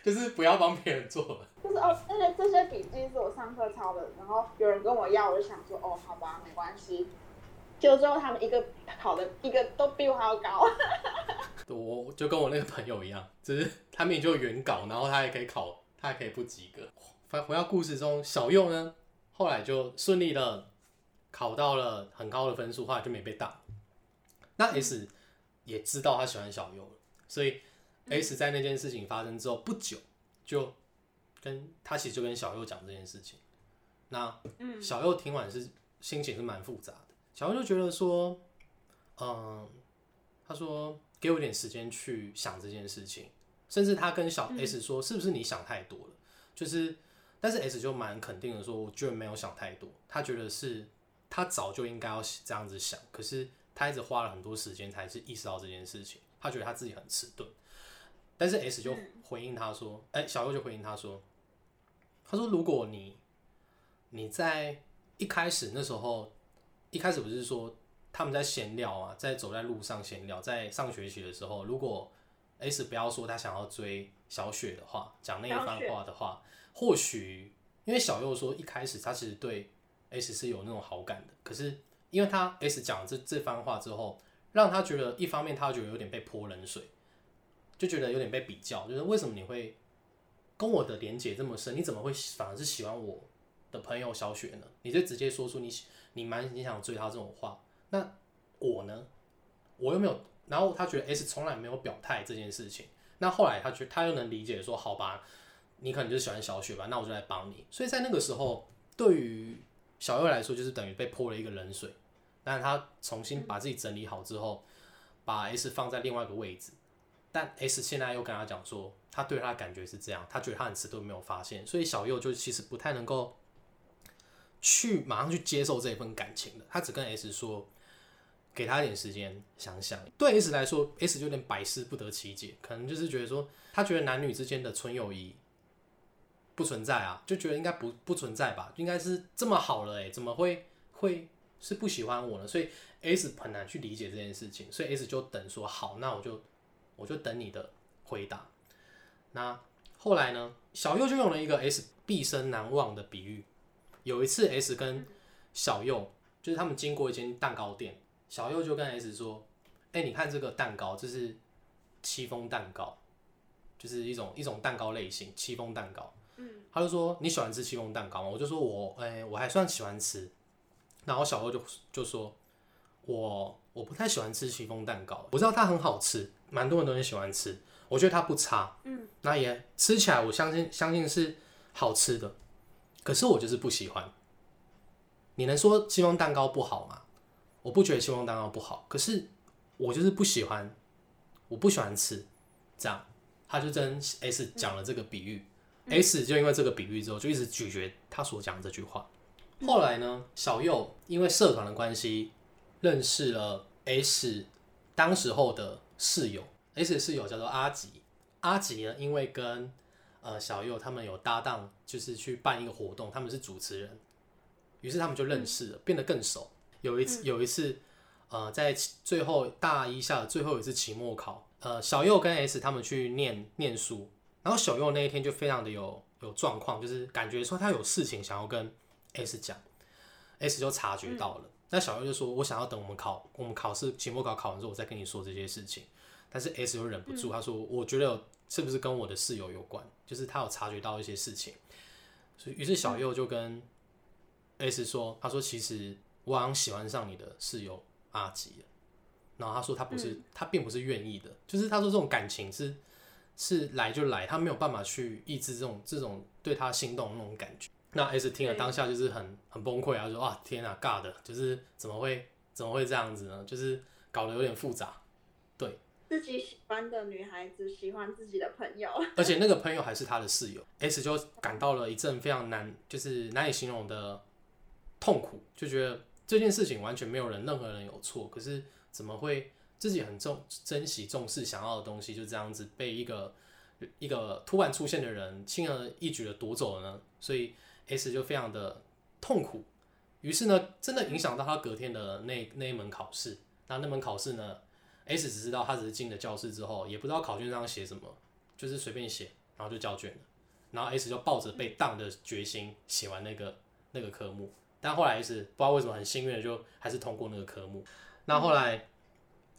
就是不要帮别人做了。就是哦，那些这些笔记是我上课抄的，然后有人跟我要，我就想说哦，好吧，没关系。结果最后他们一个考的一个都比我还要高。我就跟我那个朋友一样，就是他们也就有原稿，然后他也可以考，他也可以不及格。反回到故事中，小右呢，后来就顺利的考到了很高的分数，后来就没被当。那 S 也知道他喜欢小右了，所以 S 在那件事情发生之后不久，就跟他其实就跟小右讲这件事情。那小右听完是心情是蛮复杂的，小右就觉得说，嗯，他说给我一点时间去想这件事情，甚至他跟小 S 说，是不是你想太多了？就是，但是 S 就蛮肯定的说，我居然没有想太多，他觉得是他早就应该要这样子想，可是他一直花了很多时间才是意识到这件事情，他觉得他自己很迟钝，但是 S 就回应他说，哎、小右就回应他说，他说如果你你在一开始那时候，一开始不是说他们在闲聊啊，在走在路上闲聊，在上学期的时候，如果 S 不要说他想要追小雪的话，讲那一番话的话，或许因为小右说一开始他其实对 S 是有那种好感的，可是因为他 S 讲这这番话之后，让他觉得一方面他觉得有点被泼冷水，就觉得有点被比较，就是为什么你会跟我的连接这么深，你怎么会反而是喜欢我的朋友小雪呢？你就直接说出你你蛮你想追她这种话，那我呢？我又没有，然后他觉得 S 从来没有表态这件事情，那后来他觉他又能理解说，好吧，你可能就是喜欢小雪吧，那我就来帮你。所以在那个时候，对于小右来说，就是等于被泼了一个冷水。但他重新把自己整理好之后，把 S 放在另外一个位置，但 S 现在又跟他讲说，他对他的感觉是这样，他觉得他很迟钝没有发现，所以小右就其实不太能够去马上去接受这一份感情的，他只跟 S 说。给他一点时间想想。对 S 来说，S 就有点百思不得其解，可能就是觉得说，他觉得男女之间的纯友谊不存在啊，就觉得应该不不存在吧，应该是这么好了，哎，怎么会会是不喜欢我呢？所以 S 很难去理解这件事情，所以 S 就等说好，那我就我就等你的回答。那后来呢，小右就用了一个 S 毕生难忘的比喻。有一次 S 跟小右就是他们经过一间蛋糕店。小右就跟 S 说：“哎、你看这个蛋糕，这是戚风蛋糕，就是一种一种蛋糕类型，戚风蛋糕。”嗯，他就说：“你喜欢吃戚风蛋糕吗？”我就说我：“哎、我还算喜欢吃。”然后小欧就就说：“我我不太喜欢吃戚风蛋糕，我知道它很好吃，蛮多人都很喜欢吃，我觉得它不差，嗯，那也吃起来我相信相信是好吃的，可是我就是不喜欢。你能说戚风蛋糕不好吗？我不觉得戚风蛋糕不好，可是我就是不喜欢，我不喜欢吃，这样，他就跟 S 讲了这个比喻、s 就因为这个比喻之后就一直咀嚼他所讲的这句话。后来呢，小右因为社团的关系认识了 S 当时候的室友，S 的室友叫做阿吉。阿吉呢，因为跟呃小右他们有搭档，就是去办一个活动，他们是主持人，于是他们就认识了，变得更熟。有一次，有一次，呃，在最后大一下的最后一次期末考，呃，小右跟 S 他们去念念书，然后小右那一天就非常的有有状况，就是感觉说他有事情想要跟 S 讲，S 就察觉到了。那小右就说：“我想要等我们考，我们考试期末考考完之后，我再跟你说这些事情。”但是 S 又忍不住，他说：“我觉得是不是跟我的室友有关？就是他有察觉到一些事情。”所以，于是小右就跟 S 说：“他说其实我好像喜欢上你的室友阿吉了。”然后他说他不是，他并不是愿意的，就是他说这种感情是是来就来，他没有办法去抑制这种这种对他心动的那种感觉。那 S 听了当下就是很很崩溃啊，说啊天啊尬的，就是怎么会怎么会这样子呢？就是搞得有点复杂，对，自己喜欢的女孩子喜欢自己的朋友，而且那个朋友还是他的室友，S 就感到了一阵非常难，就是难以形容的痛苦，就觉得这件事情完全没有人任何人有错，可是怎么会自己很重珍惜重视想要的东西就这样子被一个一个突然出现的人轻而易举的夺走了呢？所以 S 就非常的痛苦，于是呢，真的影响到他隔天的那那一门考试。那那门考试呢，S 只知道他只是进了教室之后，也不知道考卷上写什么，就是随便写，然后就交卷了。然后 S 就抱着被当的决心写完那个那个科目，但后来 S 不知道为什么很幸运的就还是通过那个科目。那后来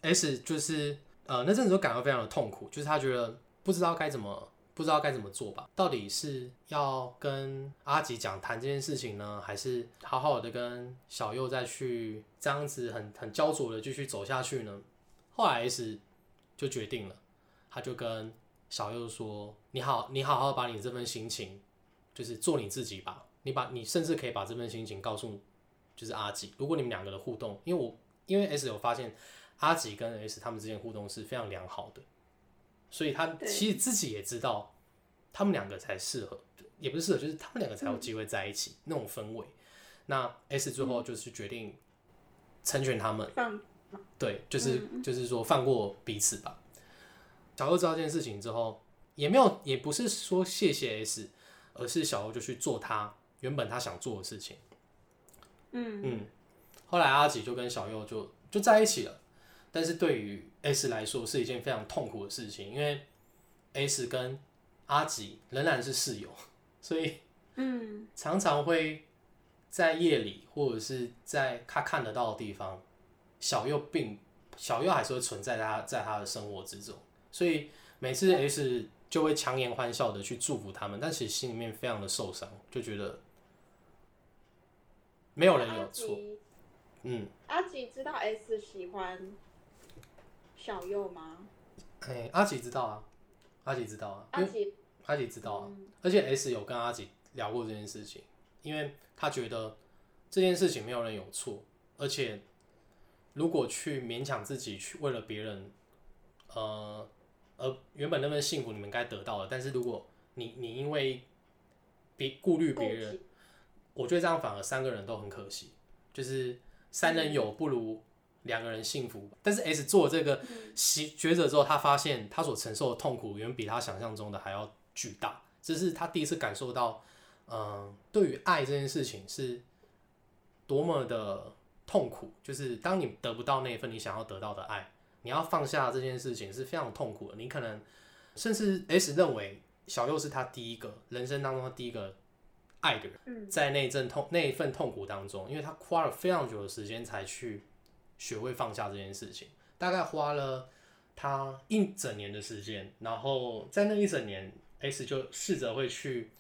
S 就是呃那阵子都感到非常的痛苦，就是他觉得不知道该怎么。不知道该怎么做吧？到底是要跟阿吉讲谈这件事情呢，还是好好的跟小右再去这样子很很焦灼的继续走下去呢？后来 S 就决定了，他就跟小右说：“你好，你好好把你这份心情，就是做你自己吧。你把你甚至可以把这份心情告诉就是阿吉。如果你们两个的互动，因为我因为 S 有发现阿吉跟 S 他们之间互动是非常良好的。”所以他其实自己也知道，他们两个才适合，也不是适合，就是他们两个才有机会在一起那种氛围。那 S 最后就是决定成全他们，对，就是就是说放过彼此吧。小欧知道这件事情之后，也没有，也不是说谢谢 S，而是小欧就去做他原本他想做的事情。嗯嗯，后来阿吉就跟小右就就在一起了。但是对于 S 来说是一件非常痛苦的事情，因为 S 跟阿吉仍然是室友，所以嗯，常常会在夜里或者是在他看得到的地方，小右并小右还是会存在他在他的生活之中，所以每次 S 就会强颜欢笑的去祝福他们，但其实心里面非常的受伤，就觉得没有人有错，嗯，阿吉知道 S 喜欢。小右吗？哎，阿吉知道啊，阿吉知道啊，阿吉阿吉知道啊，而且 S 有跟阿吉聊过这件事情，因为他觉得这件事情没有人有错，而且如果去勉强自己去为了别人，呃，而原本那份幸福你们该得到的，但是如果你你因为别顾虑别人，我觉得这样反而三个人都很可惜，就是三人有不如。两个人幸福，但是 S 做这个抉择之后，他发现他所承受的痛苦远比他想象中的还要巨大。这是他第一次感受到，嗯，对于爱这件事情是多么的痛苦。就是当你得不到那一份你想要得到的爱，你要放下这件事情是非常痛苦的。你可能甚至 S 认为小六是他第一个人生当中第一个爱的人，在那阵痛那一份痛苦当中，因为他花了非常久的时间才去。学会放下这件事情，大概花了他一整年的时间，然后在那一整年，S 就试着会去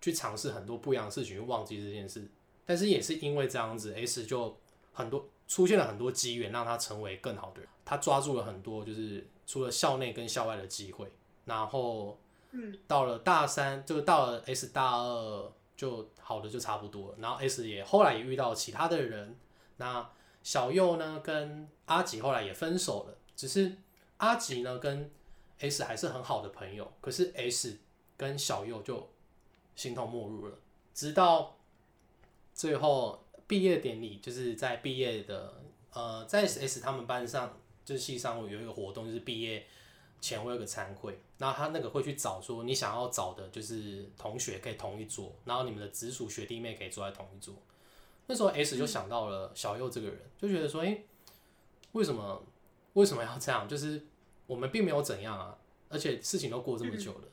去尝试很多不一样的事情，去忘记这件事。但是也是因为这样子，S 就很多出现了很多机缘，让他成为更好的人。他抓住了很多就是除了校内跟校外的机会，然后嗯到了大三，就到了 S 大二，就好的就差不多了。然后 S 也后来也遇到其他的人，那小右呢跟阿吉后来也分手了，只是阿吉呢跟 S 还是很好的朋友，可是 S 跟小右就形同陌路了，直到最后毕业典礼，就是在毕业的呃，在 S S 他们班上，就是系上有一个活动，就是毕业前会有个餐会，然后他那个会去找说你想要找的就是同学可以同一桌，然后你们的直属学弟妹可以坐在同一桌。那时候 S 就想到了小右这个人，就觉得说，诶，为什么为什么要这样？就是我们并没有怎样啊，而且事情都过这么久了。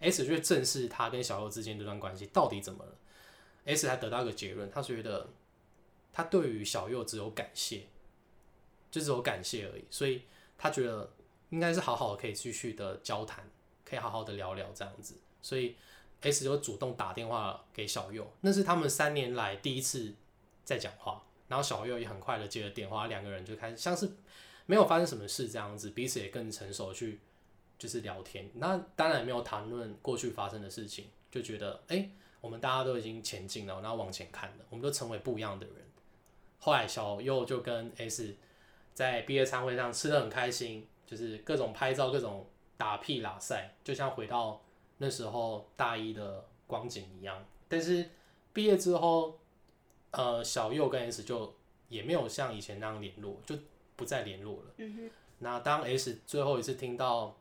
S 就正视他跟小右之间这段关系到底怎么了。S 才得到一个结论，他觉得他对于小右只有感谢，就只有感谢而已，所以他觉得应该是好好的可以继续的交谈，可以好好的聊聊这样子，所以 S 就主动打电话给小右，那是他们三年来第一次在讲话，然后小右也很快的接了电话，两个人就开始像是没有发生什么事这样子，彼此也更成熟去就是聊天，那当然没有谈论过去发生的事情，就觉得哎。诶我们大家都已经前进了，然后往前看了，我们都成为不一样的人。后来小右就跟 S 在毕业餐会上吃的很开心，就是各种拍照、各种打屁拉赛，就像回到那时候大一的光景一样。但是毕业之后，呃，小右跟 S 就也没有像以前那样联络，就不再联络了。嗯哼，那当 S 最后一次听到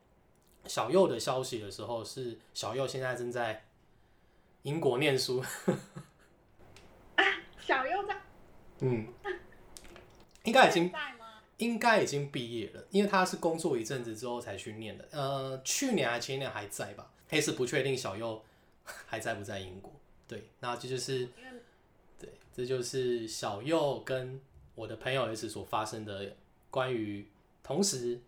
小右的消息的时候，是小右现在正在。英国念书，小右在，嗯，应该已经在吗？应该已经毕业了，因为他是工作一阵子之后才去念的。呃，去年还前年还在吧？黑是不确定小右还在不在英国。对，那这就是对，这就是小右跟我的朋友 S 所发生的关于同时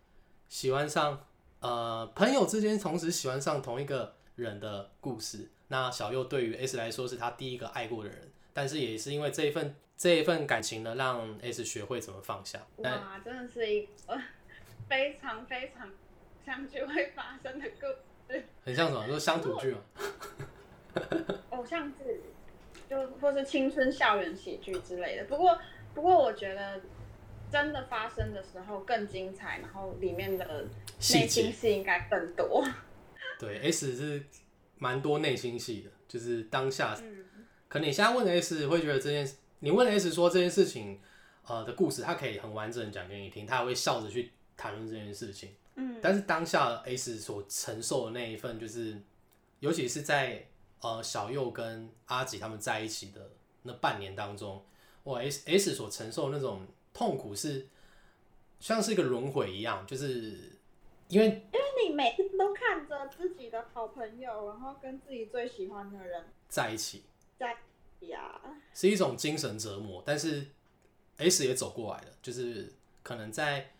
喜欢上呃朋友之间同时喜欢上同一个人的故事。那小右对于 S 来说是他第一个爱过的人，但是也是因为这一份这一份感情呢，让 S 学会怎么放下。哇，真的是一个 非常非常相聚会发生的故事，很像什么？说乡土剧嘛，偶像剧，就或是青春校园喜剧之类的。不过，不过我觉得真的发生的时候更精彩，然后里面的内心戏应该更多。对，S 是。蛮多内心戏的，就是当下，嗯、可能你现在问 S 会觉得这件事，你问 S 说这件事情，呃的故事，他可以很完整的讲给你听，他还会笑着去谈论这件事情。嗯，但是当下 S 所承受的那一份，就是尤其是在呃小右跟阿吉他们在一起的那半年当中，哇，S S 所承受那种痛苦是像是一个轮回一样，就是因为因为你每次都看着自己的好朋友，然后跟自己最喜欢的人在一起，在呀，是一种精神折磨。但是 S 也走过来了，就是可能在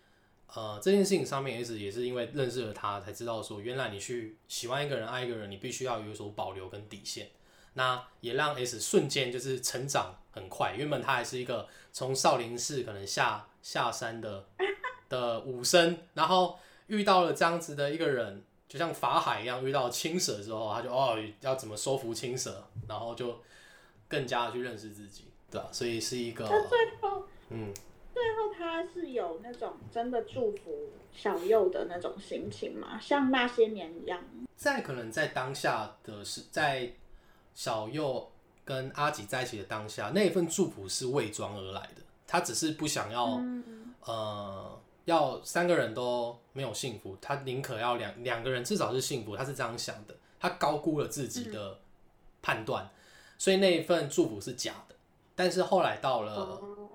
呃这件事情上面，S 也是因为认识了他，才知道说，原来你去喜欢一个人、爱一个人，你必须要有所保留跟底线。那也让 S 瞬间就是成长很快。原本他还是一个从少林寺可能下下山的的武僧，然后遇到了这样子的一个人。就像法海一样，遇到青蛇之后，他就哦要怎么收服青蛇，然后就更加的去认识自己，对吧、所以是一个，嗯，最后他是有那种真的祝福小右的那种心情吗？像那些年一样？在可能在当下的是在小右跟阿吉在一起的当下，那一份祝福是伪装而来的，他只是不想要，嗯呃，要三个人都没有幸福，他宁可要两两个人至少是幸福，他是这样想的，他高估了自己的判断，所以那一份祝福是假的。但是后来到了，哦，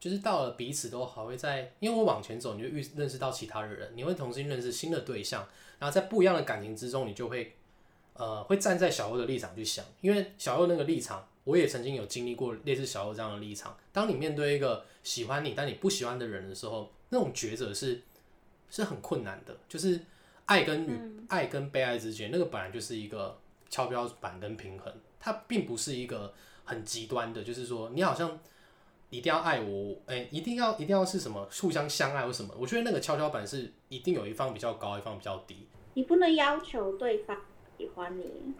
就是到了彼此都还会在，因为我往前走，你就遇认识到其他的人，你会重新认识新的对象，然后在不一样的感情之中，你就会呃会站在小欧的立场去想，因为小欧那个立场，我也曾经有经历过类似小欧这样的立场。当你面对一个喜欢你但你不喜欢的人的时候，那种抉择是是很困难的，就是爱跟与、爱跟被爱之间，那个本来就是一个跷跷板跟平衡，它并不是一个很极端的，就是说你好像一定要爱我，哎、一定要一定要是什么互相相爱或什么？我觉得那个跷跷板是一定有一方比较高，一方比较低，你不能要求对方喜欢你，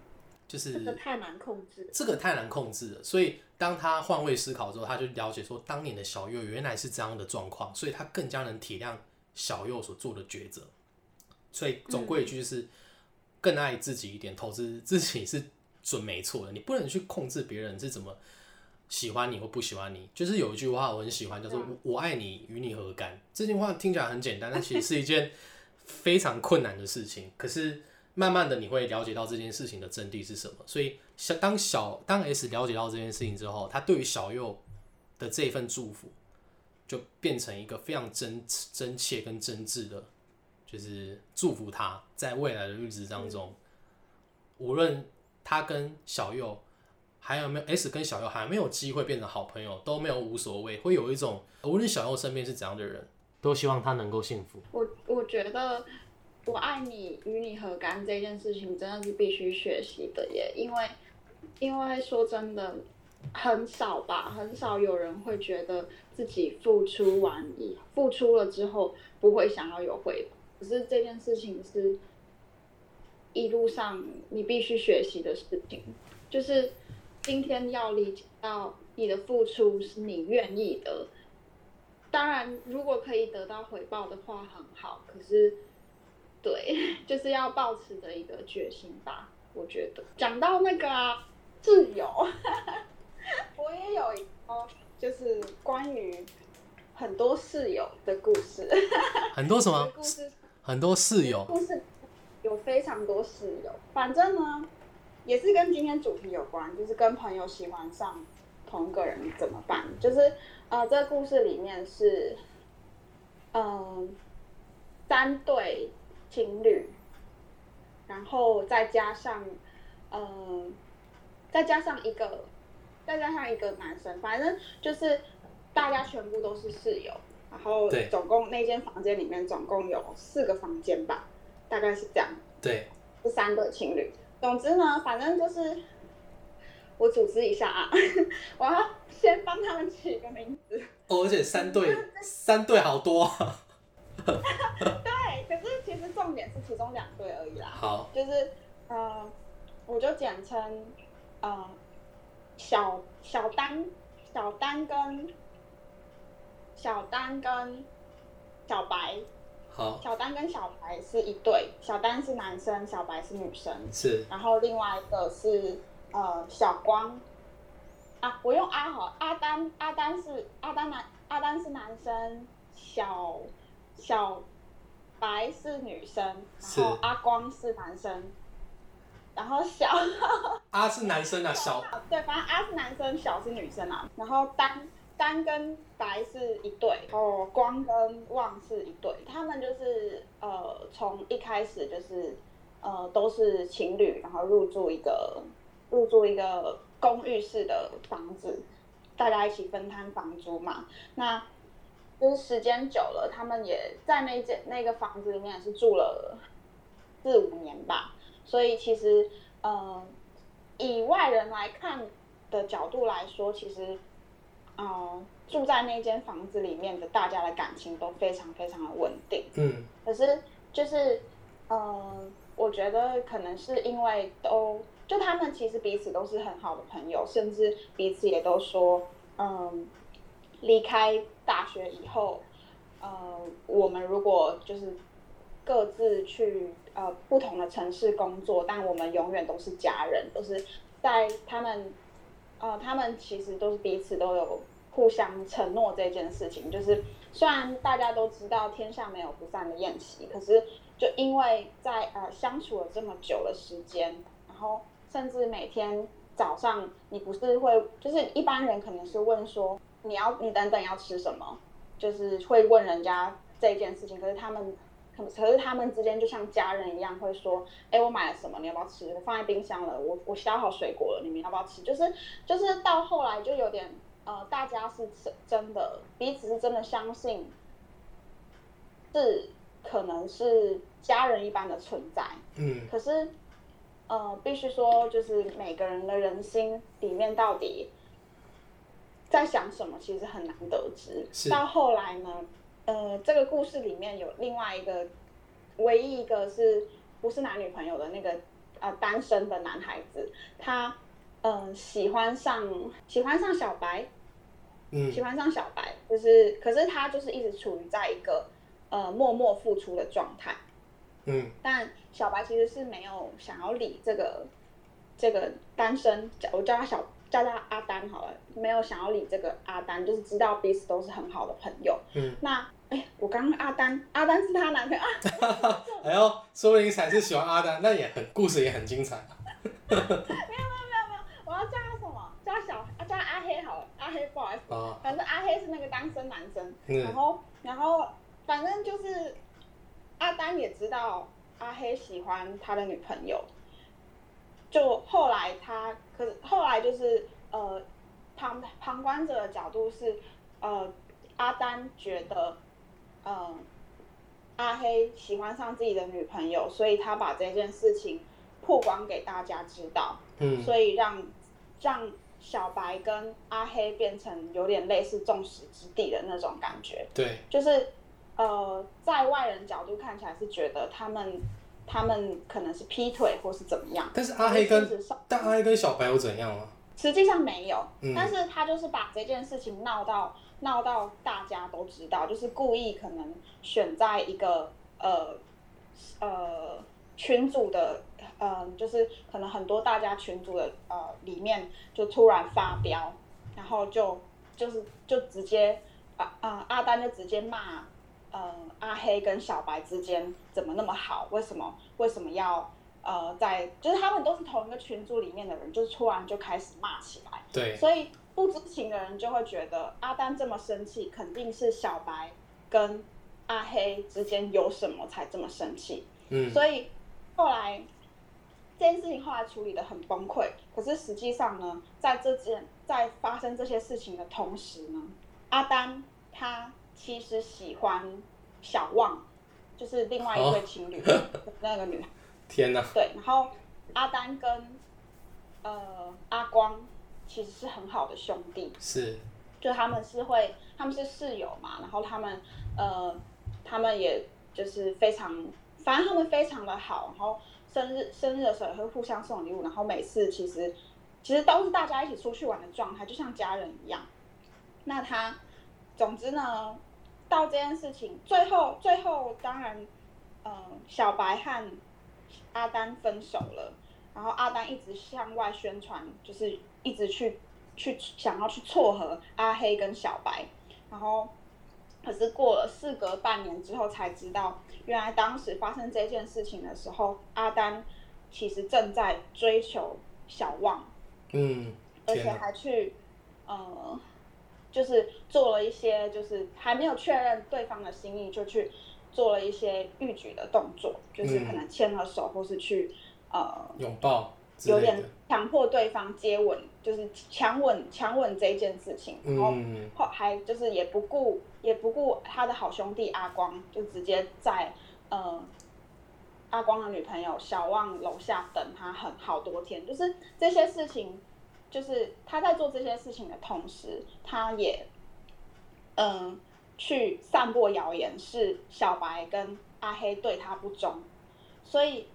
就是这个太难控制。这个太难控制了，所以当他换位思考之后，他就了解说，当年的小右原来是这样的状况，所以他更加能体谅小右所做的抉择。所以总归一句就是，更爱自己一点，投资自己是准没错的。你不能去控制别人是怎么喜欢你或不喜欢你。就是有一句话我很喜欢，叫做“我爱你，与你何干”。这句话听起来很简单，但其实是一件非常困难的事情。可是慢慢的你会了解到这件事情的真谛是什么。所以小当小当 S 了解到这件事情之后，他对于小右的这一份祝福，就变成一个非常真真切跟真挚的，就是祝福他在未来的日子当中，无论他跟小右还有没有 S 跟小优还没有机会变成好朋友，都没有无所谓，会有一种无论小右身边是怎样的人，都希望他能够幸福。我我觉得我爱你与你何干这件事情真的是必须学习的耶，因为因为说真的很少吧，很少有人会觉得自己付出完以付出了之后不会想要有回报，可是这件事情是一路上你必须学习的事情，就是今天要理解到你的付出是你愿意的。当然，如果可以得到回报的话很好，可是，对，就是要保持着一个决心吧。我觉得讲到那个啊挚友，我也有一个就是关于很多室友的故事。很多什么 故事很多室友，故事有非常多室友，反正呢，也是跟今天主题有关，就是跟朋友喜欢上同一个人怎么办？就是呃，这个故事里面是，嗯、三对情侣，然后再加上，嗯、再加上一个，再加上一个男生，反正就是大家全部都是室友，然后总共那间房间里面总共有四个房间吧，大概是这样。对，是三对情侣。总之呢，反正就是我组织一下啊，我要先帮他们取一个名字。哦，而且三队 三队好多啊，对，可是其实重点是其中两队而已啦。好，就是呃，我就简称呃小小丹小丹跟小丹跟小白，好。小丹跟小白是一对，小丹是男生，小白是女生。是。然后另外一个是呃小光。啊，我用阿好，阿丹阿丹是阿丹男阿丹是男生，小小白是女生，然后阿光是男生，然后小阿是男生啊，小。对，反正阿是男生，小是女生啊，然后丹丹跟白是一对，然后光跟旺是一对，他们就是呃从一开始就是呃都是情侣，然后入住一个入住一个公寓式的房子，大家一起分摊房租嘛。那就是时间久了，他们也在那间那个房子里面也是住了四五年吧，所以其实呃以外人来看的角度来说，其实呃住在那间房子里面的大家的感情都非常非常的稳定。嗯可是就是，嗯，我觉得可能是因为都就他们其实彼此都是很好的朋友，甚至彼此也都说，嗯，离开大学以后，呃，我们如果就是各自去呃不同的城市工作，但我们永远都是家人，都是在他们呃，他们其实都是彼此都有互相承诺这件事情。就是虽然大家都知道天下没有不散的宴席，可是就因为在呃相处了这么久的时间，然后甚至每天早上你不是会，就是一般人可能是问说你要你等等要吃什么，就是会问人家这件事情，可是他们。可可是他们之间就像家人一样，会说：“哎、我买了什么？你要不要吃？我放在冰箱了，我我削好水果了，你们要不要吃？”就是就是到后来就有点呃，大家是真真的彼此是真的相信，是可能是家人一般的存在。嗯可是呃，必须说，就是每个人的人心里面到底在想什么，其实很难得知。到后来呢，呃，这个故事里面有另外一个，唯一一个是不是男女朋友的那个呃单身的男孩子，他嗯、呃喜欢上喜欢上小白，嗯喜欢上小白，就是可是他就是一直处于在一个呃默默付出的状态。嗯但小白其实是没有想要理这个这个单身，叫我叫他小叫他阿丹好了，没有想要理这个阿丹，就是知道彼此都是很好的朋友。嗯，那哎，我刚刚阿丹，阿丹是他男朋友啊，哎呦，说不定才是喜欢阿丹，那也很故事也很精彩 没有没有没有。我要叫他什么？叫他小，叫他阿黑好了，阿黑不好意思，啊，反正阿黑是那个单身男生，嗯然后然后反正就是阿丹也知道阿黑喜欢他的女朋友，就后来他可是后来就是呃旁旁观者的角度是呃阿丹觉得呃阿黑喜欢上自己的女朋友，所以他把这件事情曝光给大家知道，嗯。所以让让小白跟阿黑变成有点类似众矢之的的那种感觉，对，就是呃，在外人角度看起来是觉得他们他们可能是劈腿或是怎么样，但是阿黑跟但阿黑跟小白有怎样吗？实际上没有，嗯。但是他就是把这件事情闹到闹到大家都知道，就是故意可能选在一个呃呃群组的呃，就是可能很多大家群组的呃里面就突然发飙，然后就就是就直接啊啊、阿丹就直接骂呃阿黑跟小白之间怎么那么好，为什么为什么要呃在就是他们都是同一个群组里面的人，就突然就开始骂起来。对，所以不知情的人就会觉得阿丹这么生气，肯定是小白跟阿黑之间有什么才这么生气。嗯所以后来这件事情后来处理的很崩溃。可是实际上呢，在这件在发生这些事情的同时呢，阿丹他其实喜欢小旺，就是另外一对情侣、那个女孩。天哪，对，然后阿丹跟呃阿光其实是很好的兄弟，是，就他们是会他们是室友嘛，然后他们呃他们也就是非常，反正他们非常的好，然后生日生日的时候也会互相送礼物，然后每次其实其实都是大家一起出去玩的状态，就像家人一样。那他总之呢，到这件事情最后最后当然，呃，小白和阿丹分手了，然后阿丹一直向外宣传，就是一直去去想要去撮合阿黑跟小白，然后可是过了事隔半年之后才知道，原来当时发生这件事情的时候，阿丹其实正在追求小旺，嗯，而且，还去呃，就是做了一些，就是还没有确认对方的心意，就去做了一些逾矩的动作，就是可能牵了手，或是去呃拥抱。之有点，强迫对方接吻，就是强吻强吻这一件事情，然后嗯，后还就是也不顾也不顾他的好兄弟阿光，就直接在呃阿光的女朋友小旺楼下等他很好多天，就是这些事情，就是他在做这些事情的同时，他也嗯、去散播谣言，是小白跟阿黑对他不忠，所以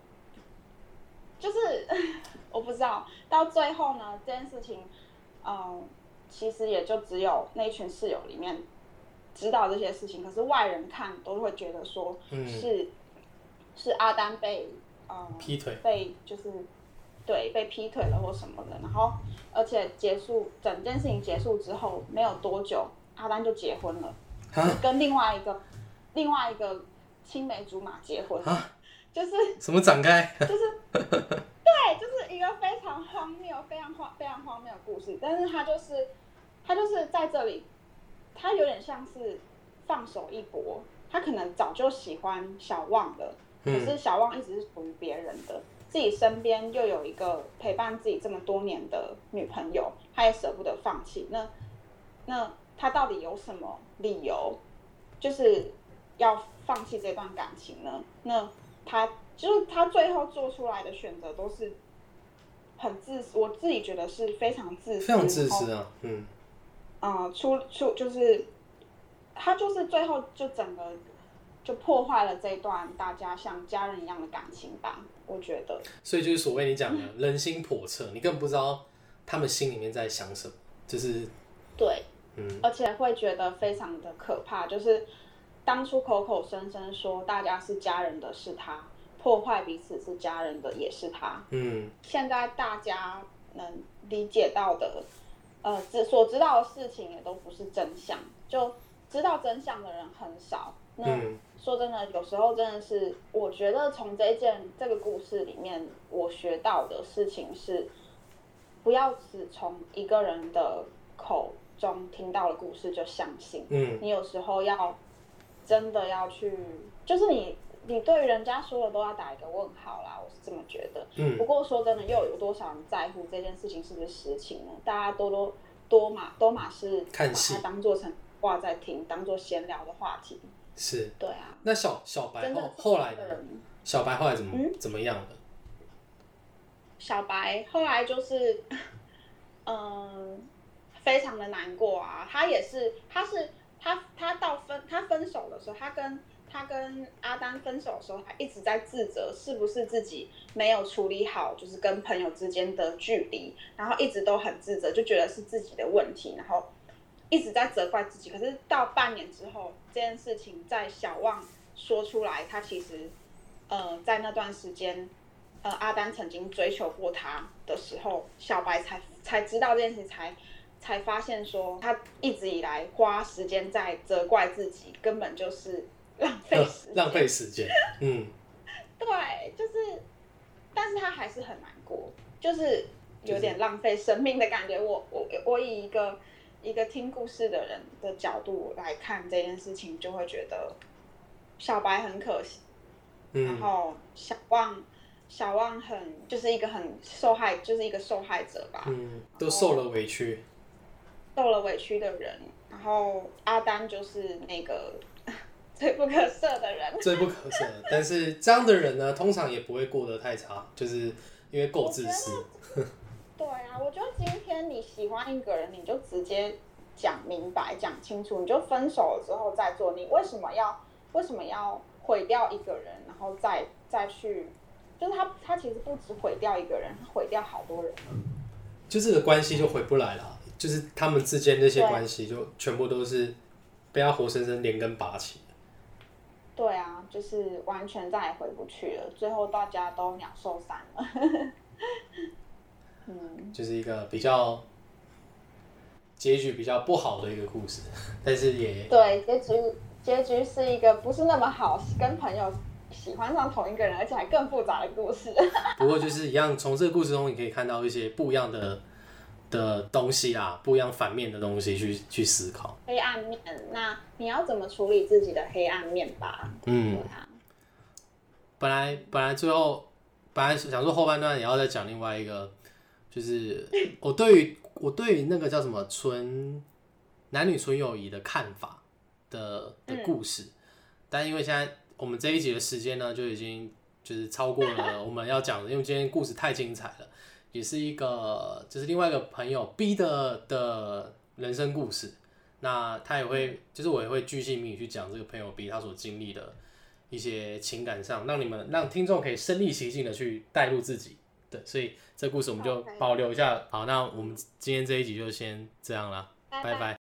就是 我不知道。到最后呢，这件事情，嗯，其实也就只有那群室友里面知道这些事情，可是外人看都会觉得说嗯是、是阿丹被嗯劈腿，被就是对被劈腿了或什么的，然后而且结束整件事情结束之后没有多久，阿丹就结婚了，啊跟另外一个另外一个青梅竹马结婚，啊，就是什么展开？就是 对，就是一个非常荒谬、非常荒、非常荒谬的故事。但是他就是他就是在这里，他有点像是放手一搏。他可能早就喜欢小旺了，可是嗯，小旺一直是属于别人的，自己身边又有一个陪伴自己这么多年的女朋友，他也舍不得放弃。那那他到底有什么理由，就是要放弃这段感情呢？那他就是他最后做出来的选择都是很自私，我自己觉得是非常自私，非常自私啊，嗯，啊，出出就是他就是最后就整个就破坏了这一段大家像家人一样的感情吧，我觉得。所以就是所谓你讲的 人心叵测，你根本不知道他们心里面在想什么，就是对，嗯，而且会觉得非常的可怕，就是当初口口声声说大家是家人的是他，破坏彼此是家人的也是他，嗯，现在大家能理解到的，呃，知所知道的事情也都不是真相，就知道真相的人很少。那、嗯。说真的，有时候真的是，我觉得从这一件这个故事里面，我学到的事情是，不要只从一个人的口中听到了故事就相信。嗯，你有时候要真的要去，就是你你对人家说的都要打一个问号啦，我是这么觉得。嗯不过说真的，又有多少人在乎这件事情是不是实情呢？大家多多多嘛多嘛是把看戏它当做成挂在听，当做闲聊的话题。是。对啊，那小小白后后来小白后来怎么、嗯怎么样了？小白后来就是，嗯，非常的难过啊。他也是，他是他他到分他分手的时候，他跟他跟阿丹分手的时候，他一直在自责是不是自己没有处理好，就是跟朋友之间的距离，然后一直都很自责，就觉得是自己的问题，然后一直在责怪自己。可是到半年之后，这件事情在小旺说出来，他其实呃在那段时间。呃，阿丹曾经追求过他的时候，小白才才知道这件事，才才发现说他一直以来花时间在责怪自己，根本就是浪费时间。浪费时间。嗯，对，就是，但是他还是很难过，就是有点浪费生命的感觉。我我我以一个一个听故事的人的角度来看这件事情，就会觉得小白很可惜，然嗯，后小旺。小旺很就是一个很受害，就是一个受害者吧，嗯，都受了委屈。受了委屈的人。然后阿丹就是那个 最不可赦的人。最不可赦。但是这样的人呢，通常也不会过得太差，就是因为够自私。对啊，我觉得今天你喜欢一个人，你就直接讲明白、讲清楚，你就分手了之后再做。你为什么要为什么要毁掉一个人，然后再再去？就是他他其实不止毁掉一个人，他毁掉好多人。就这个关系就回不来了，就是他们之间那些对关系就全部都是被他活生生连根拔起。对啊，就是完全再也回不去了，最后大家都鸟兽散了。嗯，就是一个比较结局比较不好的一个故事，但是也对，结局结局是一个不是那么好，跟朋友喜欢上同一个人，而且还更复杂的故事。不过就是一样，从这个故事中你可以看到一些不一样的的东西啊，不一样反面的东西去去思考。黑暗面，那你要怎么处理自己的黑暗面吧？嗯，啊，本来本来最后本来想说后半段也要再讲另外一个，就是我对于我对于那个叫什么纯男女纯友谊的看法的的故事，但因为现在我们这一集的时间呢就已经就是超过了我们要讲的，因为今天故事太精彩了，也是一个就是另外一个朋友 B 的的人生故事。那他也会，就是我也会巨细靡遗去讲这个朋友 B 他所经历的一些情感上，让你们让听众可以身临其境的去带入自己。对，所以这故事我们就保留一下。好，那我们今天这一集就先这样啦，拜拜